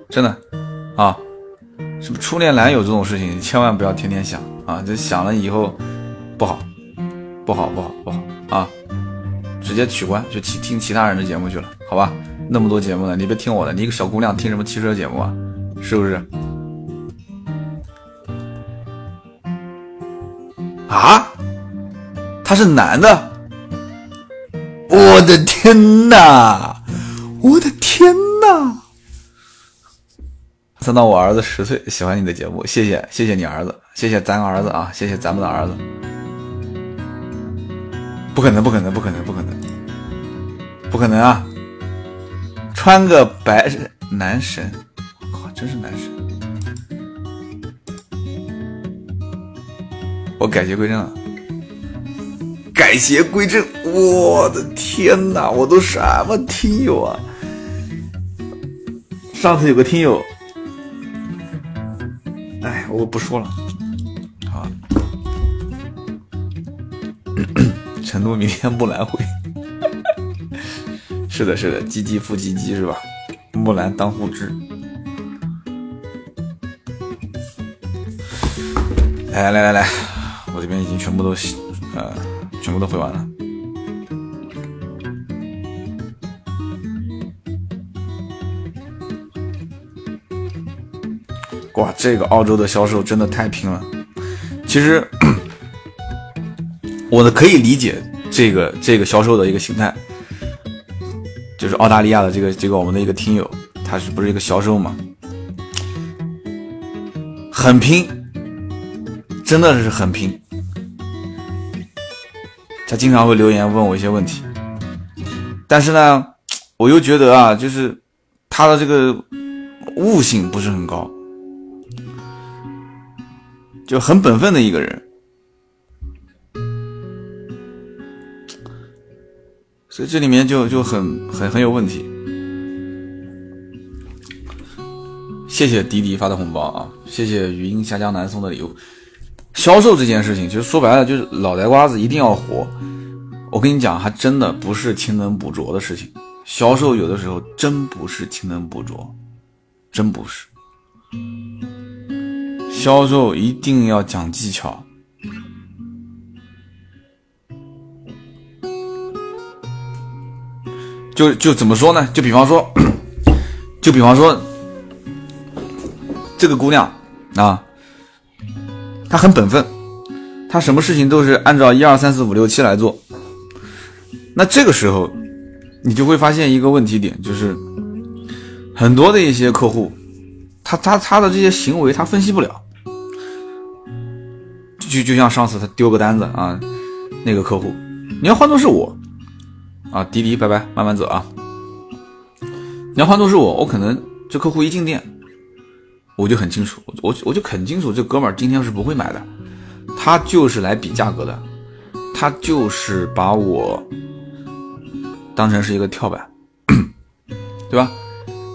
真的啊！什么初恋男友这种事情，千万不要天天想啊！这想了以后不好，不好，不好，不好啊！直接取关，就听听其他人的节目去了，好吧？那么多节目呢，你别听我的，你一个小姑娘听什么汽车节目啊？是不是？啊，他是男的！我的天哪，我的天哪！三到我儿子十岁，喜欢你的节目，谢谢谢谢你儿子，谢谢咱儿子啊，谢谢咱们的儿子。不可能，不可能，不可能，不可能，不可能啊！穿个白男神，我靠，真是男神！我改邪归正了，改邪归正！我的天哪，我都什么听友啊？上次有个听友，哎，我不说了。好，成都明天木兰会，是的，是的，唧唧复唧唧是吧？木兰当户织。来来来来。这边已经全部都，呃，全部都回完了。哇，这个澳洲的销售真的太拼了。其实，我的可以理解这个这个销售的一个心态，就是澳大利亚的这个这个我们的一个听友，他是不是一个销售嘛？很拼，真的是很拼。他经常会留言问我一些问题，但是呢，我又觉得啊，就是他的这个悟性不是很高，就很本分的一个人，所以这里面就就很很很有问题。谢谢迪迪发的红包啊，谢谢语音下江南送的礼物。销售这件事情，其实说白了就是脑袋瓜子一定要活。我跟你讲，还真的不是勤能补拙的事情。销售有的时候真不是勤能补拙，真不是。销售一定要讲技巧。就就怎么说呢？就比方说，就比方说，这个姑娘啊。他很本分，他什么事情都是按照一二三四五六七来做。那这个时候，你就会发现一个问题点，就是很多的一些客户，他他他的这些行为他分析不了。就就像上次他丢个单子啊，那个客户，你要换做是我啊，滴滴拜拜，慢慢走啊。你要换做是我，我可能这客户一进店。我就很清楚，我我就很清楚，这哥们儿今天是不会买的，他就是来比价格的，他就是把我当成是一个跳板，对吧？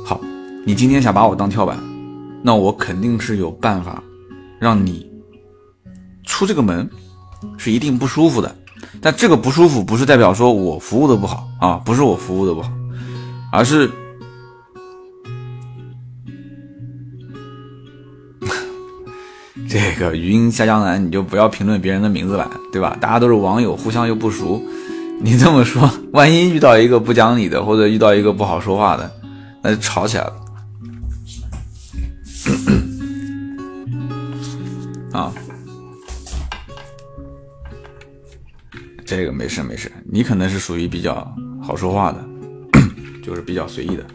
好，你今天想把我当跳板，那我肯定是有办法让你出这个门是一定不舒服的，但这个不舒服不是代表说我服务的不好啊，不是我服务的不好，而是。这个语音下江南，你就不要评论别人的名字了，对吧？大家都是网友，互相又不熟，你这么说，万一遇到一个不讲理的，或者遇到一个不好说话的，那就吵起来了。啊，这个没事没事，你可能是属于比较好说话的，就是比较随意的，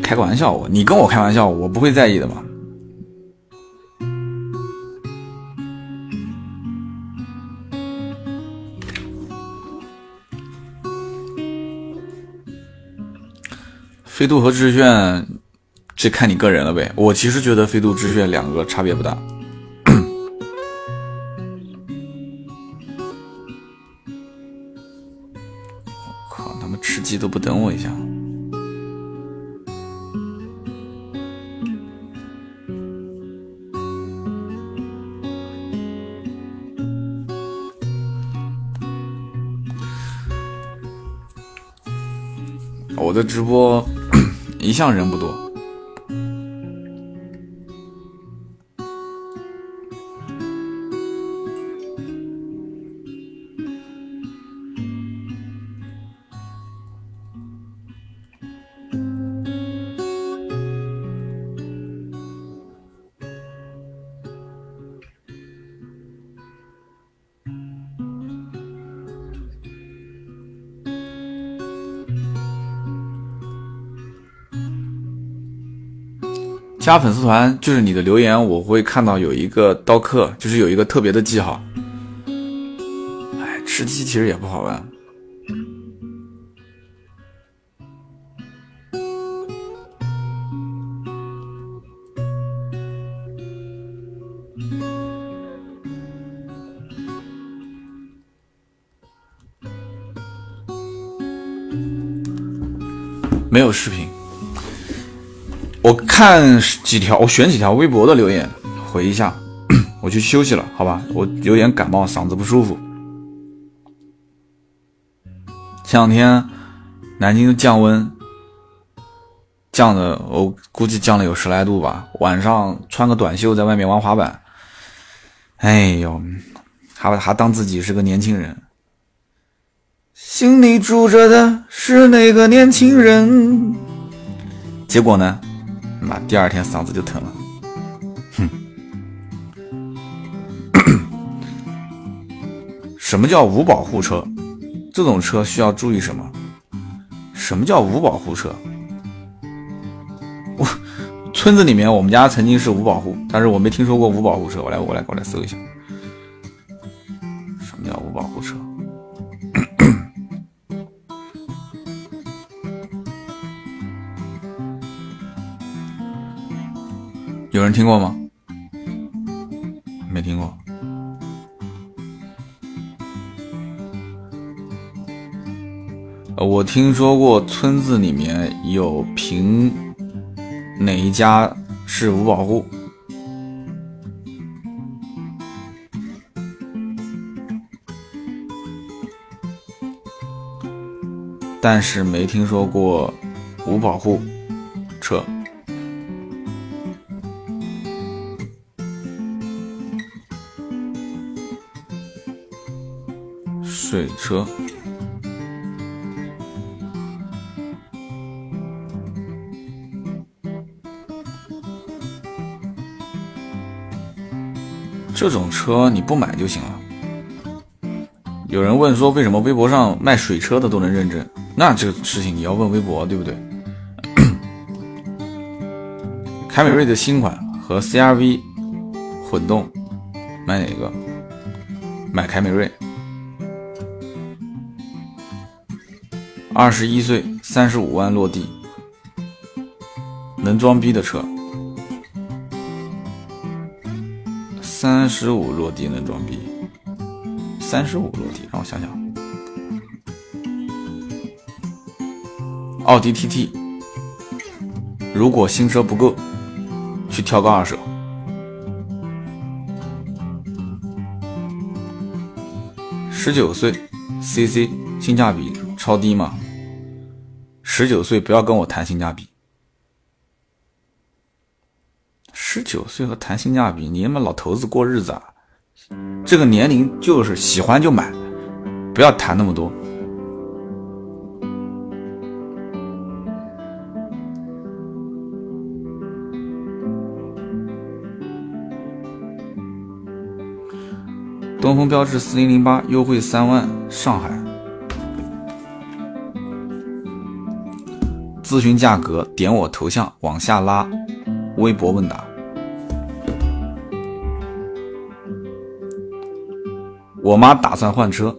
开个玩笑我，你跟我开玩笑，我不会在意的嘛。飞度和致炫，这看你个人了呗。我其实觉得飞度、致炫两个差别不大。我 靠，他们吃鸡都不等我一下。我的直播一向人不多，加粉丝团就是你的留言，我会看到有一个刀客，就是有一个特别的记号。哎，吃鸡其实也不好玩。没有视频。看几条，我选几条微博的留言回一下，我去休息了，好吧？我有点感冒，嗓子不舒服。前两天南京降温，降的我估计降了有十来度吧。晚上穿个短袖在外面玩滑板，哎呦，还还当自己是个年轻人，心里住着的是那个年轻人。结果呢？妈，第二天嗓子就疼了。哼，什么叫无保护车？这种车需要注意什么？什么叫无保护车？我村子里面，我们家曾经是无保护，但是我没听说过无保护车。我来，我来，我来搜一下，什么叫无保护车？有人听过吗？没听过。呃，我听说过村子里面有凭哪一家是五保户，但是没听说过五保户车。水车，这种车你不买就行了。有人问说，为什么微博上卖水车的都能认证？那这个事情你要问微博，对不对？凯美瑞的新款和 CRV 混动，买哪个？买凯美瑞。二十一岁，三十五万落地，能装逼的车。三十五落地能装逼，三十五落地，让我想想。奥迪 TT，如果新车不够，去挑个二手。十九岁，CC，性价比超低吗？十九岁不要跟我谈性价比。十九岁和谈性价比，你他妈老头子过日子啊！这个年龄就是喜欢就买，不要谈那么多。东风标致四零零八优惠三万，上海。咨询价格，点我头像往下拉，微博问答。我妈打算换车，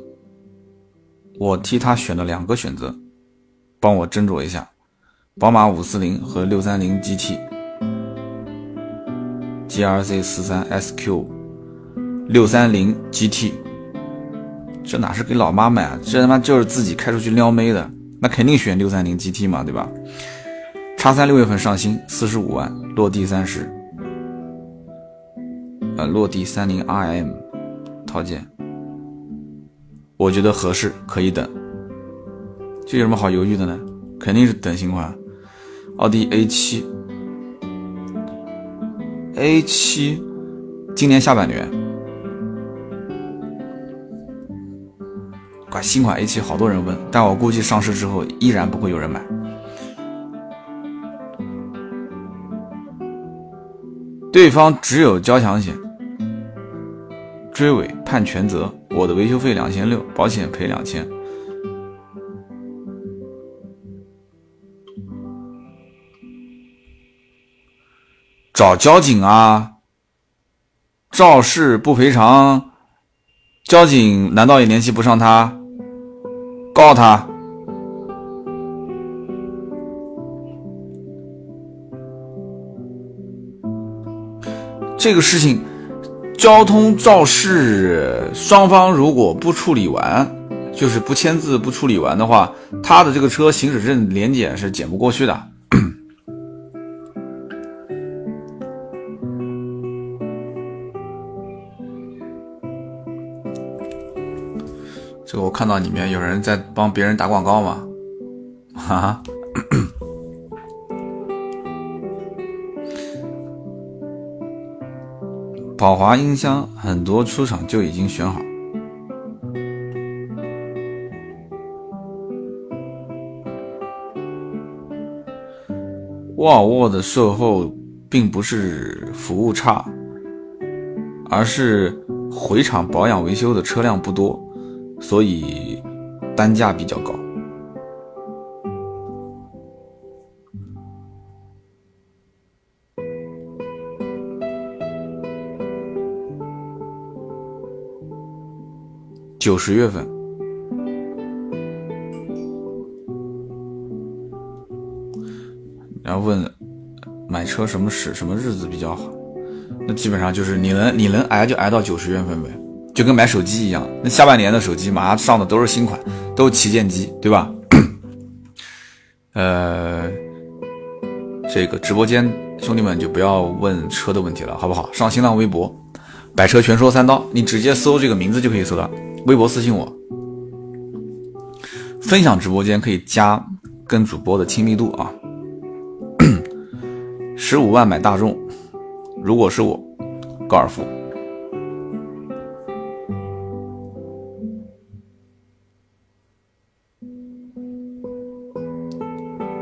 我替她选了两个选择，帮我斟酌一下：宝马五四零和六三零 GT，GRC 四三 SQ，六三零 GT，这哪是给老妈买啊？这他妈就是自己开出去撩妹的，那肯定选六三零 GT 嘛，对吧？叉三六月份上新，四十五万，落地三十，呃，落地三零 RM 套件。我觉得合适，可以等。这有什么好犹豫的呢？肯定是等新款。奥迪 A 七，A 七，今年下半年。怪新款 A 七，好多人问，但我估计上市之后依然不会有人买。对方只有交强险，追尾判全责。我的维修费两千六，保险赔两千。找交警啊！肇事不赔偿，交警难道也联系不上他？告他！这个事情。交通肇事，双方如果不处理完，就是不签字、不处理完的话，他的这个车行驶证年检是检不过去的。我看到里面有人在帮别人打广告嘛，哈哈。宝华音箱很多出厂就已经选好。沃尔沃的售后并不是服务差，而是回厂保养维修的车辆不多，所以单价比较高。九十月份，然后问买车什么时什么日子比较好？那基本上就是你能你能挨就挨到九十月份呗，就跟买手机一样。那下半年的手机马上上的都是新款，都是旗舰机，对吧？呃，这个直播间兄弟们就不要问车的问题了，好不好？上新浪微博“百车全说三刀”，你直接搜这个名字就可以搜到。微博私信我，分享直播间可以加跟主播的亲密度啊。十五万买大众，如果是我，高尔夫。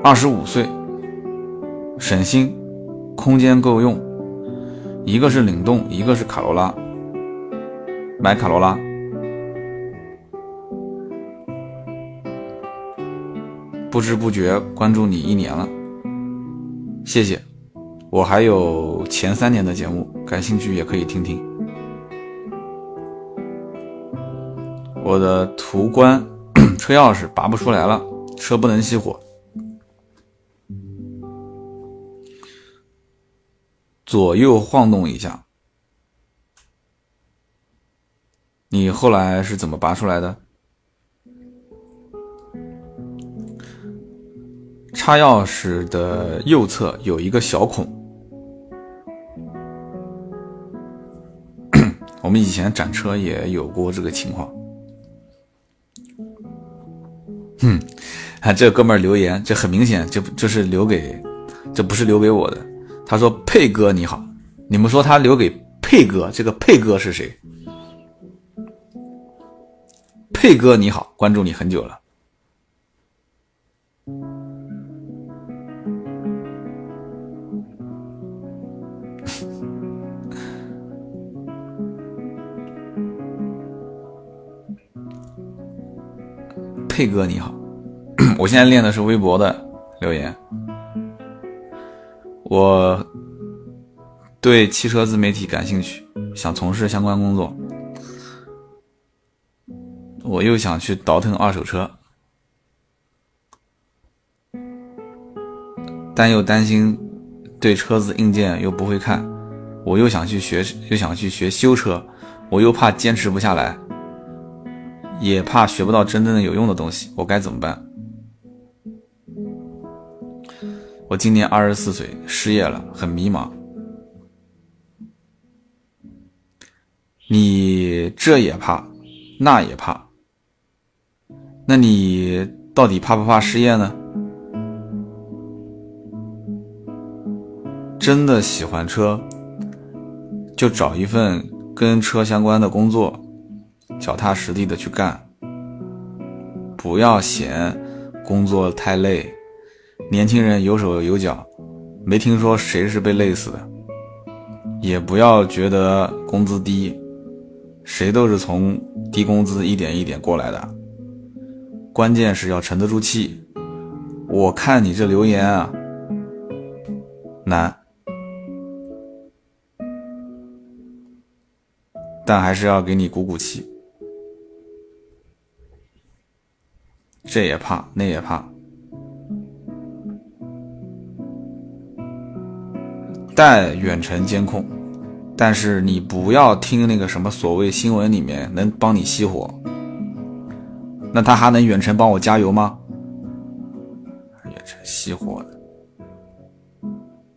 二十五岁，省心，空间够用，一个是领动，一个是卡罗拉，买卡罗拉。不知不觉关注你一年了，谢谢。我还有前三年的节目，感兴趣也可以听听。我的途观 车钥匙拔不出来了，车不能熄火，左右晃动一下。你后来是怎么拔出来的？插钥匙的右侧有一个小孔，我们以前展车也有过这个情况。哼，啊，这哥们儿留言，这很明显，这这是留给，这不是留给我的。他说：「佩哥你好」，你们说他留给佩哥。这个佩哥是谁？佩哥你好，关注你很久了。佩哥你好，我现在练的是微博的留言。我对汽车自媒体感兴趣，想从事相关工作。我又想去倒腾二手车，但又担心对车子硬件又不会看。我又想去学，又想去学修车，我又怕坚持不下来，也怕学不到真正的有用的东西。我该怎么办？我今年二十四岁，失业了，很迷茫。你这也怕，那也怕，那你到底怕不怕失业呢？真的喜欢车，就找一份跟车相关的工作，脚踏实地的去干，不要嫌工作太累。年轻人有手有脚，没听说谁是被累死的。也不要觉得工资低，谁都是从低工资一点一点过来的。关键是要沉得住气。我看你这留言啊，难，但还是要给你鼓鼓气。这也怕，那也怕。带远程监控，但是你不要听那个什么所谓新闻里面能帮你熄火，那他还能远程帮我加油吗？远程熄火，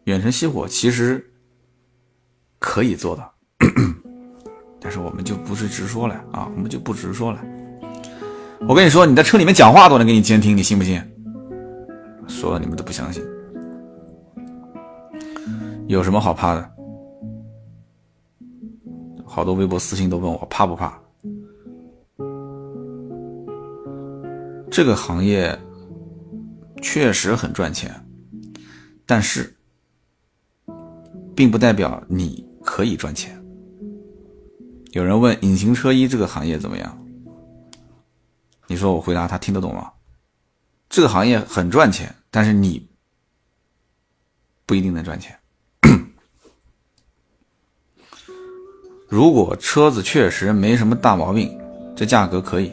远程熄火其实可以做的，但是我们就不是直说了啊，我们就不直说了。我跟你说，你在车里面讲话都能给你监听，你信不信？说了你们都不相信。有什么好怕的？好多微博私信都问我怕不怕？这个行业确实很赚钱，但是并不代表你可以赚钱。有人问隐形车衣这个行业怎么样？你说我回答他听得懂吗？这个行业很赚钱，但是你不一定能赚钱。如果车子确实没什么大毛病，这价格可以，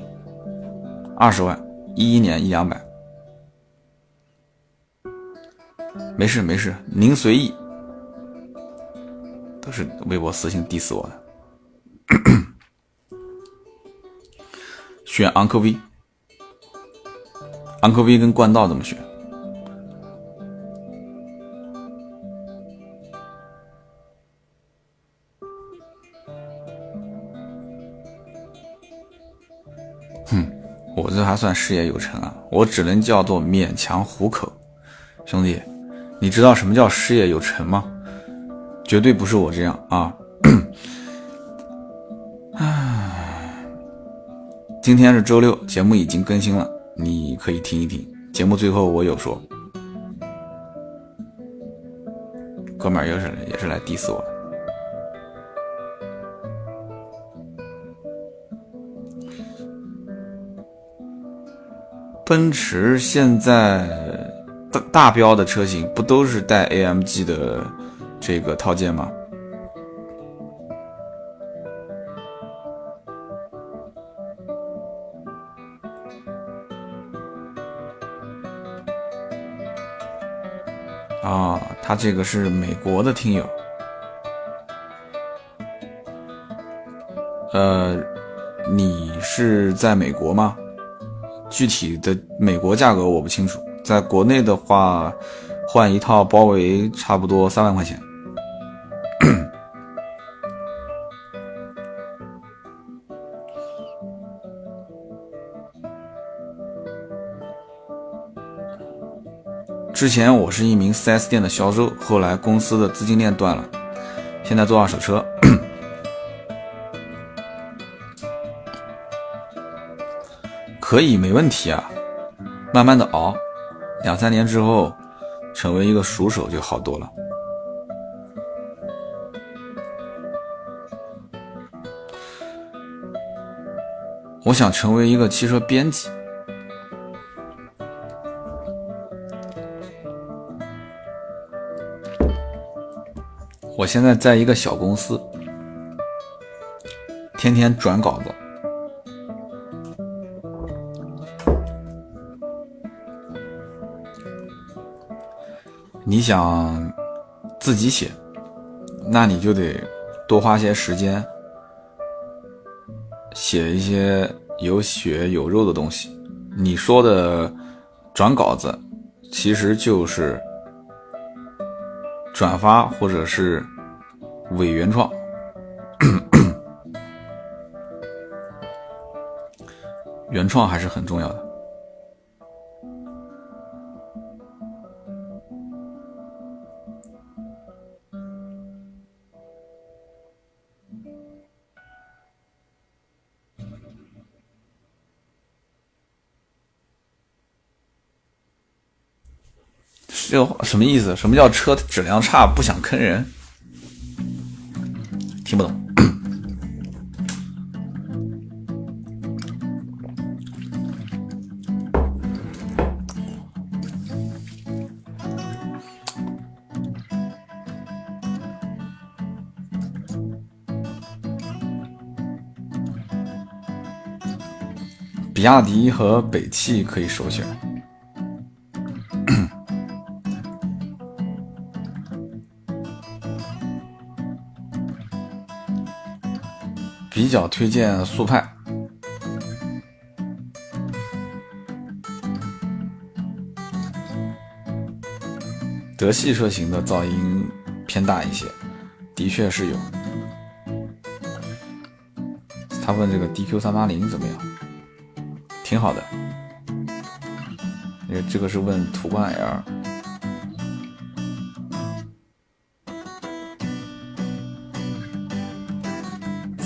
二十万，一一年一两百，没事没事，您随意。都是微博私信 diss 我的，选昂科威，昂科威跟冠道怎么选？这还算事业有成啊，我只能叫做勉强糊口。兄弟，你知道什么叫事业有成吗？绝对不是我这样啊！唉，今天是周六，节目已经更新了，你可以听一听。节目最后我有说，哥们儿又是也是来 diss 我的。奔驰现在大大标的车型不都是带 AMG 的这个套件吗？啊，他这个是美国的听友，呃，你是在美国吗？具体的美国价格我不清楚，在国内的话，换一套包围差不多三万块钱。之前我是一名 4S 店的销售，后来公司的资金链断了，现在做二手车。可以没问题啊。慢慢的熬两三年之后成为一个熟手就好多了。我想成为一个汽车编辑。我现在在一个小公司天天转稿子。你想自己写，那你就得多花些时间写一些有血有肉的东西。你说的转稿子，其实就是转发或者是伪原创。原创还是很重要的。这个什么意思？什么叫车质量差不想坑人？听不懂。比亚迪和北汽可以首选。比较推荐速派，德系车型的噪音偏大一些，的确是有。他问这个 DQ 三八零怎么样？挺好的，因为这个是问途观 L。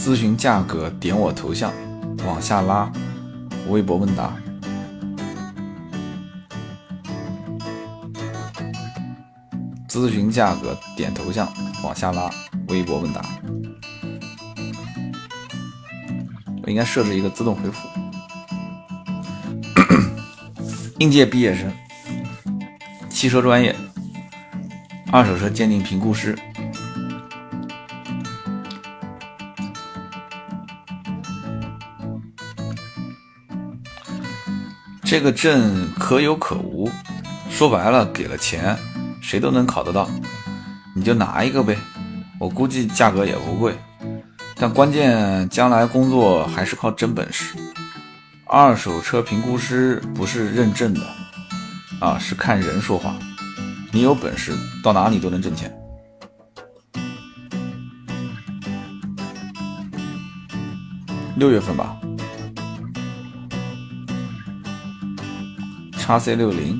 咨询价格，点我头像，往下拉，微博问答。咨询价格，点头像，往下拉，微博问答。我应该设置一个自动回复。应届毕业生，汽车专业，二手车鉴定评估师。这个证可有可无，说白了，给了钱，谁都能考得到，你就拿一个呗。我估计价格也不贵，但关键将来工作还是靠真本事。二手车评估师不是认证的，啊，是看人说话。你有本事，到哪里都能挣钱。六月份吧。叉 C 六零，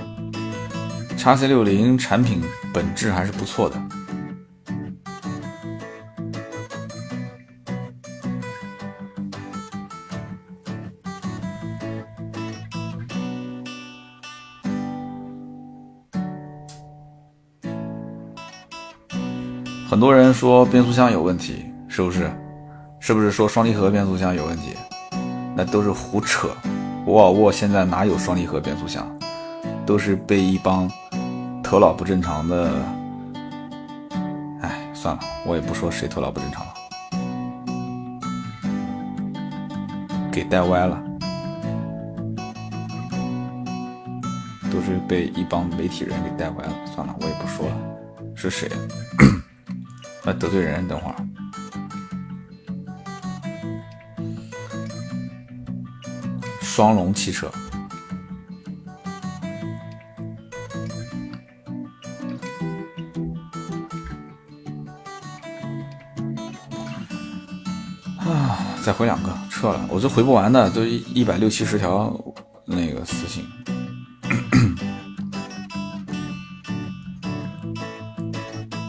叉 C 六零产品本质还是不错的。很多人说变速箱有问题，是不是？是不是说双离合变速箱有问题？那都是胡扯。沃尔沃现在哪有双离合变速箱？都是被一帮头脑不正常的……哎，算了，我也不说谁头脑不正常了，给带歪了，都是被一帮媒体人给带歪了。算了，我也不说了，是谁？那得罪人，等会儿。双龙汽车啊！再回两个，撤了。我这回不完的，都一百六七十条那个私信，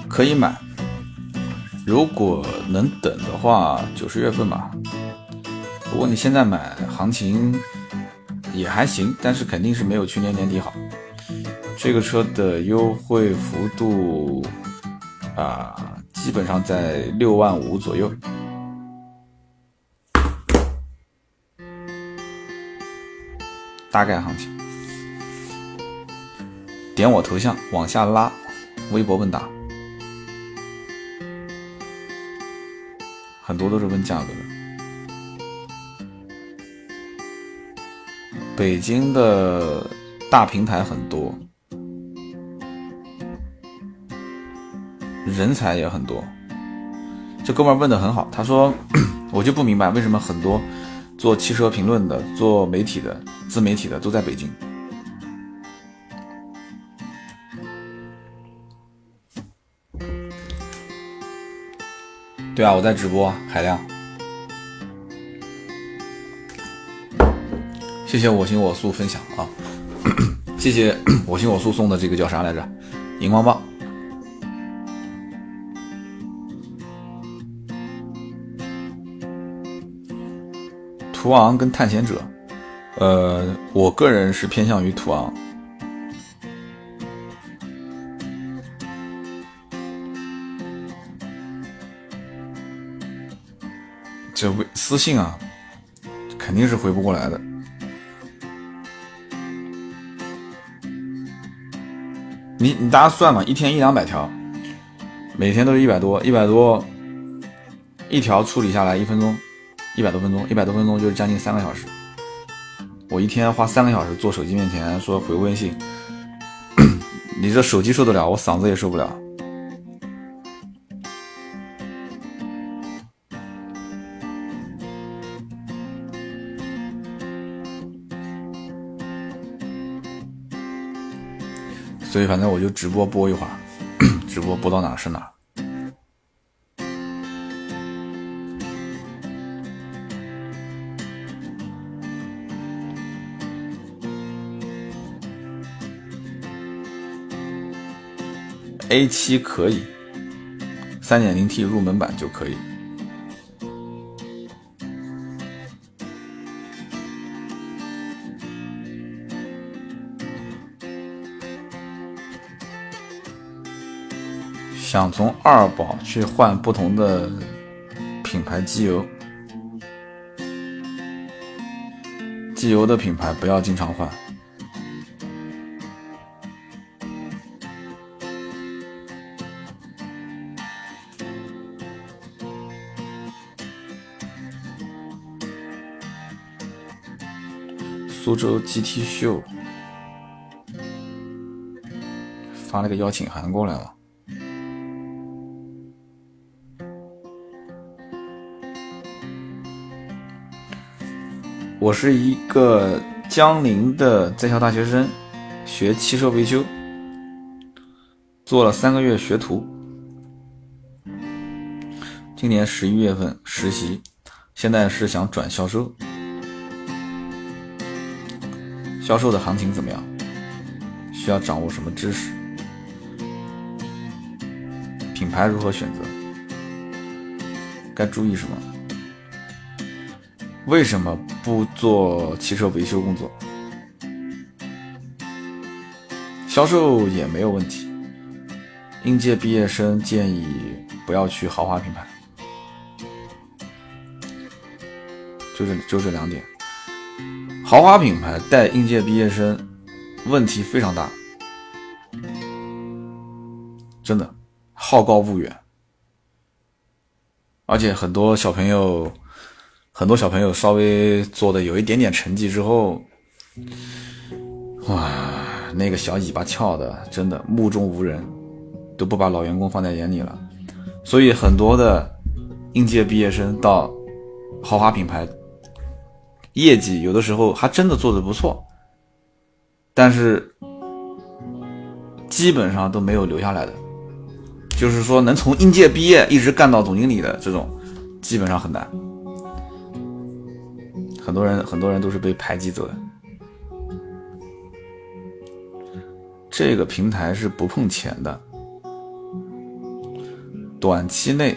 可以买。如果能等的话，九十月份吧。不过你现在买，行情。也还行但是肯定是没有去年年底好。这个车的优惠幅度啊基本上在六万五左右。大概行情。点我头像往下拉微博问答。很多都是问价格的。北京的大平台很多，人才也很多。这哥们问的很好，他说：“ 我就不明白为什么很多做汽车评论的、做媒体的、自媒体的都在北京。”对啊，我在直播，海量。谢谢我行我素分享啊！谢谢 我行我素送的这个叫啥来着？荧光棒。途昂跟探险者，呃，我个人是偏向于途昂。这微私信啊，肯定是回不过来的。你你大家算嘛，一天一两百条，每天都是一百多，一百多，一条处理下来一分钟，一百多分钟，一百多分钟就是将近三个小时。我一天花三个小时坐手机面前说回微信，你这手机受得了，我嗓子也受不了。所以反正我就直播播一会儿，直播播到哪是哪。A 七可以，三点零 T 入门版就可以。想从二保去换不同的品牌机油，机油的品牌不要经常换。苏州 GT 秀发了个邀请函过来了。我是一个江宁的在校大学生，学汽车维修，做了三个月学徒，今年十一月份实习，现在是想转销售，销售的行情怎么样？需要掌握什么知识？品牌如何选择？该注意什么？为什么不做汽车维修工作？销售也没有问题。应届毕业生建议不要去豪华品牌，就这就这两点。豪华品牌带应届毕业生，问题非常大，真的好高骛远，而且很多小朋友。很多小朋友稍微做的有一点点成绩之后，哇，那个小尾巴翘的，真的目中无人，都不把老员工放在眼里了。所以很多的应届毕业生到豪华品牌，业绩有的时候还真的做的不错，但是基本上都没有留下来的。就是说，能从应届毕业一直干到总经理的这种，基本上很难。很多人，很多人都是被排挤走的。这个平台是不碰钱的，短期内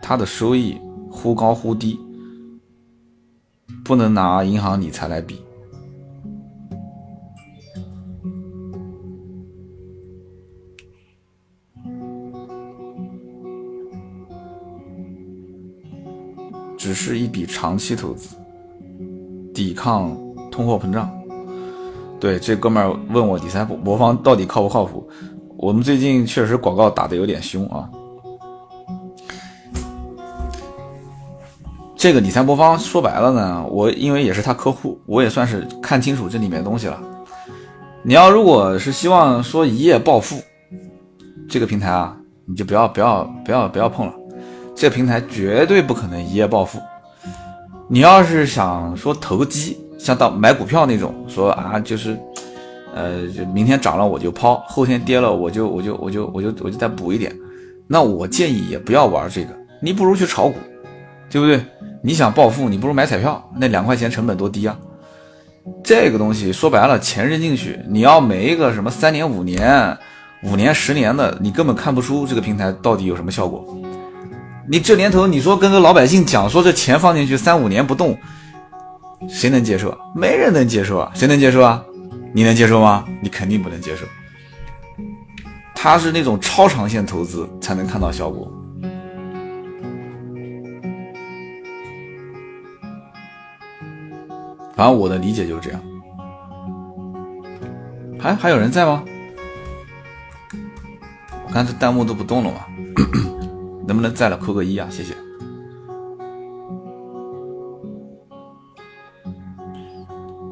它的收益忽高忽低，不能拿银行理财来比。只是一笔长期投资。抵抗通货膨胀，对这哥们儿问我理财魔方到底靠不靠谱？我们最近确实广告打的有点凶啊。这个理财魔方说白了呢，我因为也是他客户，我也算是看清楚这里面东西了。你要如果是希望说一夜暴富，这个平台啊，你就不要不要不要不要碰了，这个平台绝对不可能一夜暴富。你要是想说投机，像到买股票那种，说啊就是，呃，就明天涨了我就抛，后天跌了我就我就我就我就我就再补一点，那我建议也不要玩这个，你不如去炒股，对不对？你想暴富，你不如买彩票，那两块钱成本多低啊！这个东西说白了，钱扔进去，你要没一个什么三年、五年、五年、十年的，你根本看不出这个平台到底有什么效果。你这年头，你说跟个老百姓讲说这钱放进去三五年不动，谁能接受？没人能接受啊！谁能接受啊？你能接受吗？你肯定不能接受。他是那种超长线投资才能看到效果。反正我的理解就是这样。还还有人在吗？我看这弹幕都不动了嘛。能不能在的扣个一啊？谢谢。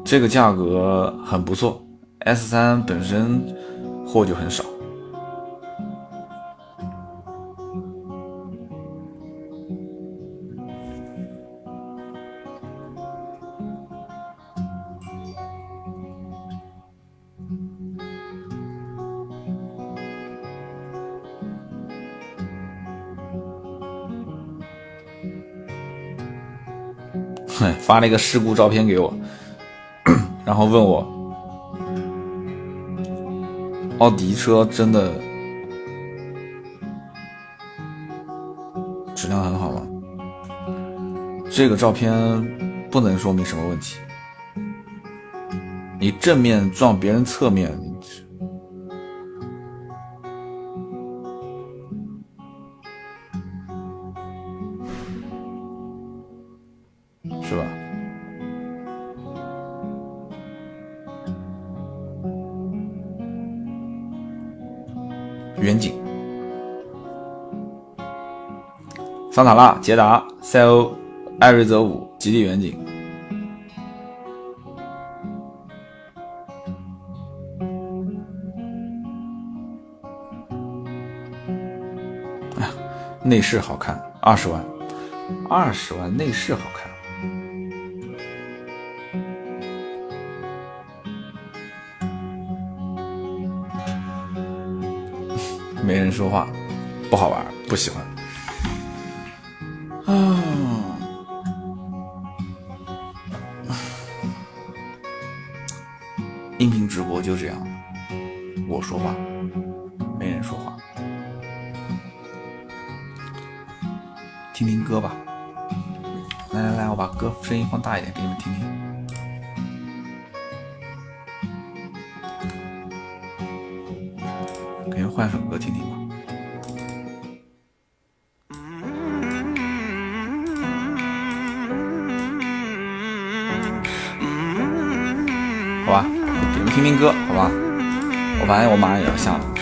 这个价格很不错，S 三本身货就很少。发了一个事故照片给我，然后问我，奥迪车真的质量很好吗？这个照片不能说明什么问题，你正面撞别人侧面。远景。桑塔纳、捷达、赛欧、艾瑞泽五、吉利远景，哎，内饰好看，二十万，二十万内饰好看，没人说话，不好玩，不喜欢。啊，音频直播就这样，我说话，没人说话，听听歌吧。来来来，我把歌声音放大一点，给你们听听。换首歌听听吧。好吧，你们听听歌，好吧。我发现我马上也要下了。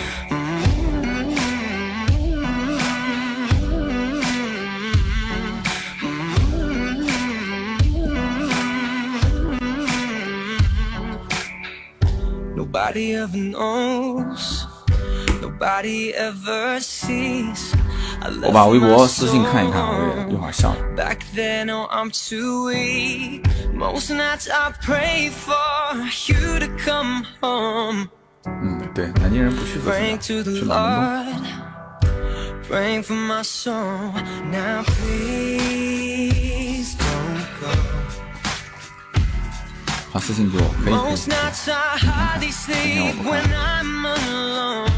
我把微博私信看一看，我也一会儿下了。嗯，对，南京人不去自驾，去老门发私信给我，可以可以。今天我不看。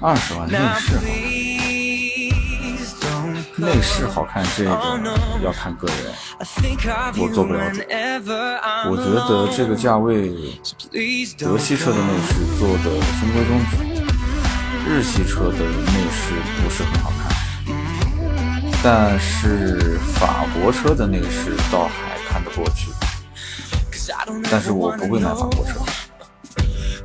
二十万内饰好看。内饰好看，这个要看个人，我做不了主。我觉得这个价位，德系车的内饰做的中规中矩，日系车的内饰不是很好看，但是法国车的内饰倒还看得过去。但是我不会买法国车。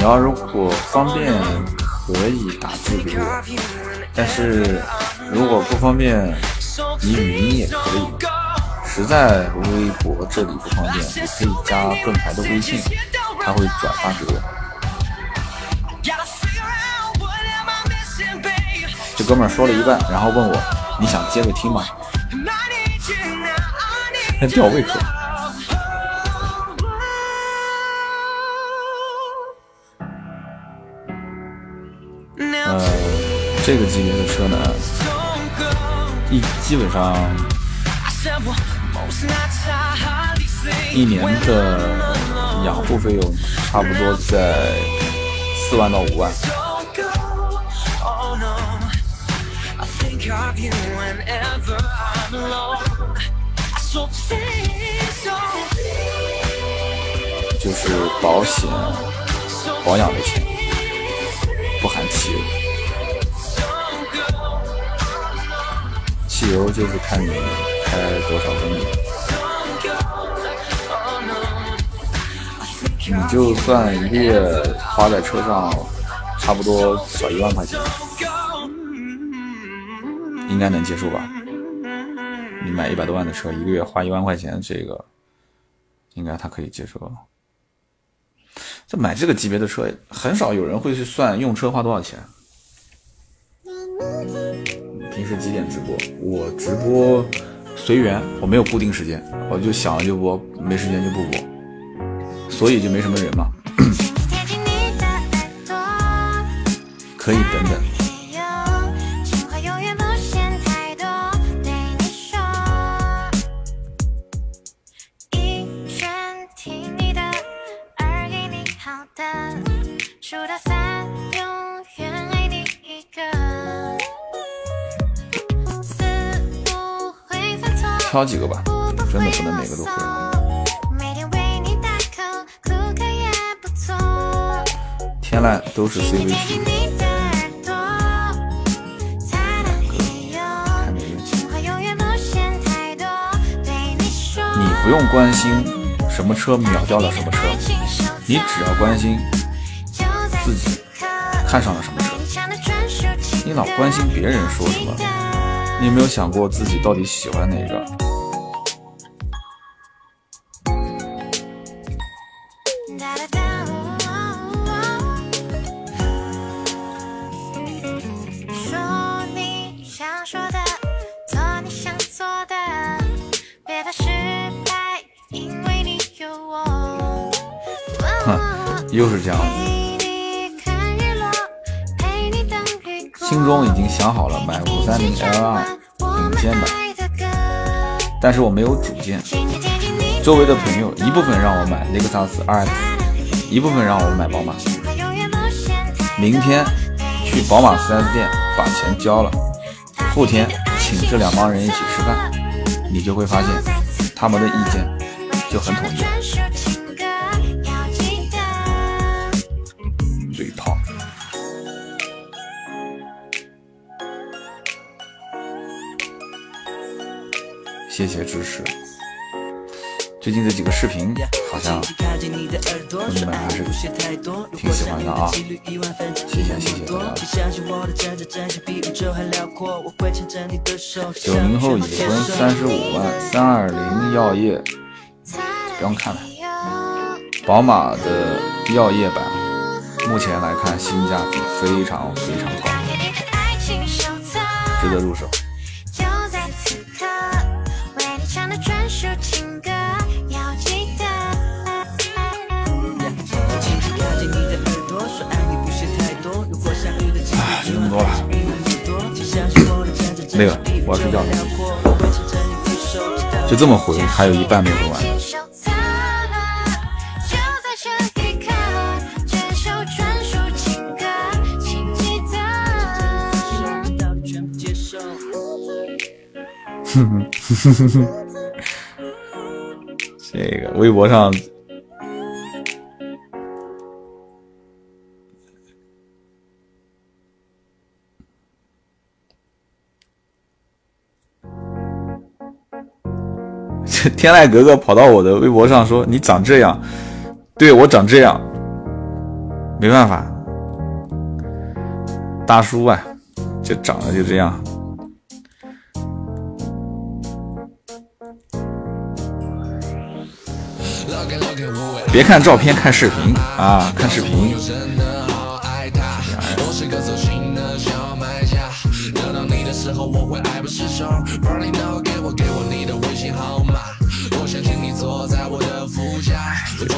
你要如果方便可以打字给我，但是如果不方便，你语音也可以。实在微博这里不方便，你可以加盾牌的微信，他会转发给我。这哥们说了一半，然后问我你想接着听吗？吊胃口。这个级别的车呢，一基本上一年的养护费用差不多在四万到五万。就是保险、保养的钱，不含汽油。汽油就是看你开多少公里，你就算一个月花在车上，差不多小一万块钱，应该能接受吧？你买一百多万的车，一个月花一万块钱，这个应该他可以接受。这买这个级别的车，很少有人会去算用车花多少钱。平时几点直播？我直播随缘，我没有固定时间，我就想了就播，没时间就不播，所以就没什么人嘛。可以等等。挑几个吧，真的不能每个都会。天籁都是 CV 十，看你运气。你不用关心什么车秒掉了什么车，你只要关心自己看上了什么车。你老关心别人说什么，你有没有想过自己到底喜欢哪个？但是我没有主见。周围的朋友一部分让我买雷克萨斯 RX，一部分让我买宝马。明天去宝马 4S 店把钱交了，后天请这两帮人一起吃饭，你就会发现他们的意见就很统一。谢谢支持。最近这几个视频好像兄弟们还是挺喜欢的啊，谢谢谢谢大家。九零后已婚三十五万，三二零药业不用看了。宝马的药业版目前来看性价比非常非常高，值得入手。那个，我要睡觉了。就这么回，还有一半没回完。哼哼哼哼哼，这个微博上 天籁格格跑到我的微博上说：“你长这样，对我长这样，没办法，大叔啊，就长得就这样。别看照片，看视频啊，看视频。”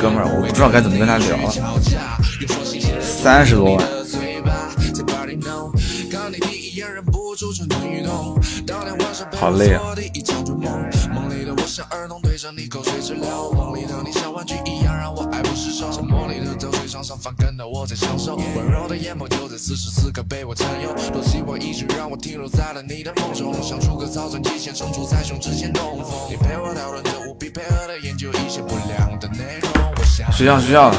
哥们儿，我不知道该怎么跟他聊了。三十多万，好累啊！睡觉睡觉，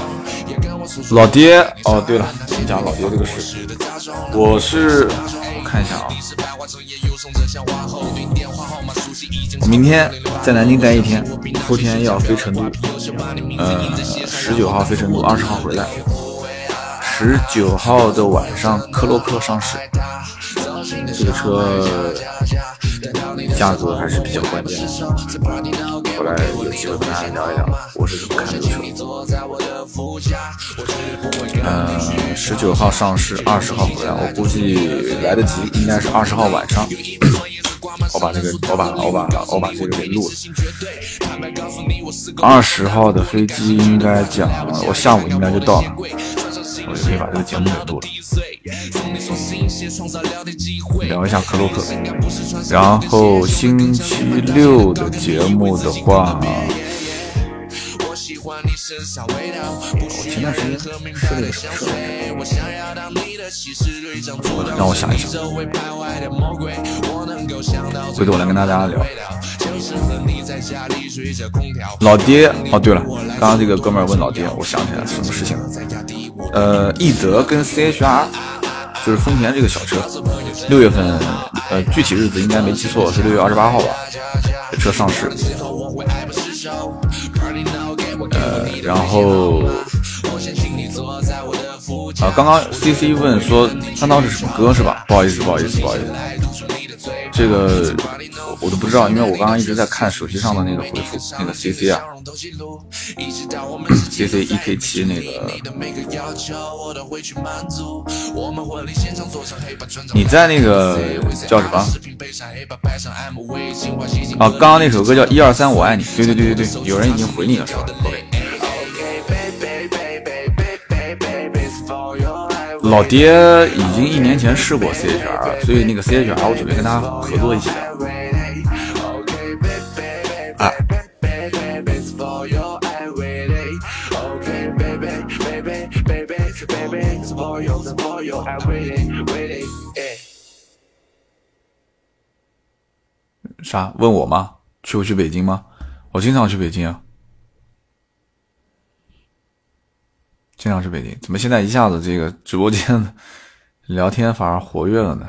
老爹哦，对了，讲老爹这个事，我是我看一下啊，明天在南京待一天，后天要飞成都，呃，十九号飞成都，二十号回来，十九号的晚上科洛克上市，这个车。价格还是比较关键的。后来有机会跟大家聊一聊，我是怎么看这个车。嗯，十九号上市，二十号回来，我估计来得及，应该是二十号晚上。我把这个，我把，我把，我把这个给录了。二十号的飞机应该讲，我下午应该就到了，我就可以把这个节目给录了。聊一下克洛克，然后星期六的节目的话，我前段时间设了个什么设让我想一想，回头我来跟大家聊。老爹，哦对了，刚刚这个哥们儿问老爹，我想起来什么事情了？呃，奕泽跟 CHR。就是丰田这个小车，六月份，呃，具体日子应该没记错是六月二十八号吧，这车上市。呃，然后，啊，刚刚 C C 问说三刀是什么歌是吧？不好意思，不好意思，不好意思，这个。我都不知道，因为我刚刚一直在看手机上的那个回复，那个 C C 啊，C C E K 七那个。你在那个叫什么？啊，刚刚那首歌叫一二三我爱你。对对对对对，有人已经回你了是吧？老爹已经一年前试过 C H R，所以那个 C H R 我准备跟他合作一起聊。啥？问我吗？去不去北京吗？我经常去北京啊，经常去北京。怎么现在一下子这个直播间聊天反而活跃了呢？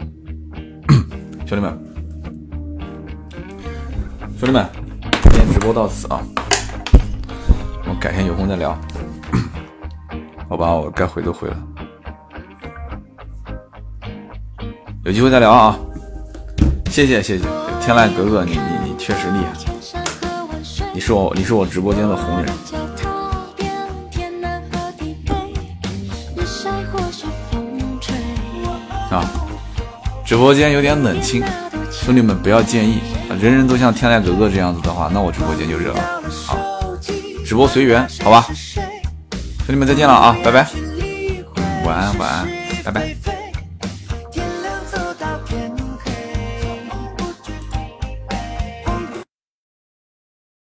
兄弟们，兄弟们，今天直播到此啊，我改天有空再聊。我把我该回都回了，有机会再聊啊！谢谢谢谢，天籁格格，你你你确实厉害，你是我你是我直播间的红人啊！直播间有点冷清，兄弟们不要介意，人人都像天籁格格这样子的话，那我直播间就热了啊！直播随缘，好吧？兄弟们再见了啊，拜拜，晚安晚安，拜拜。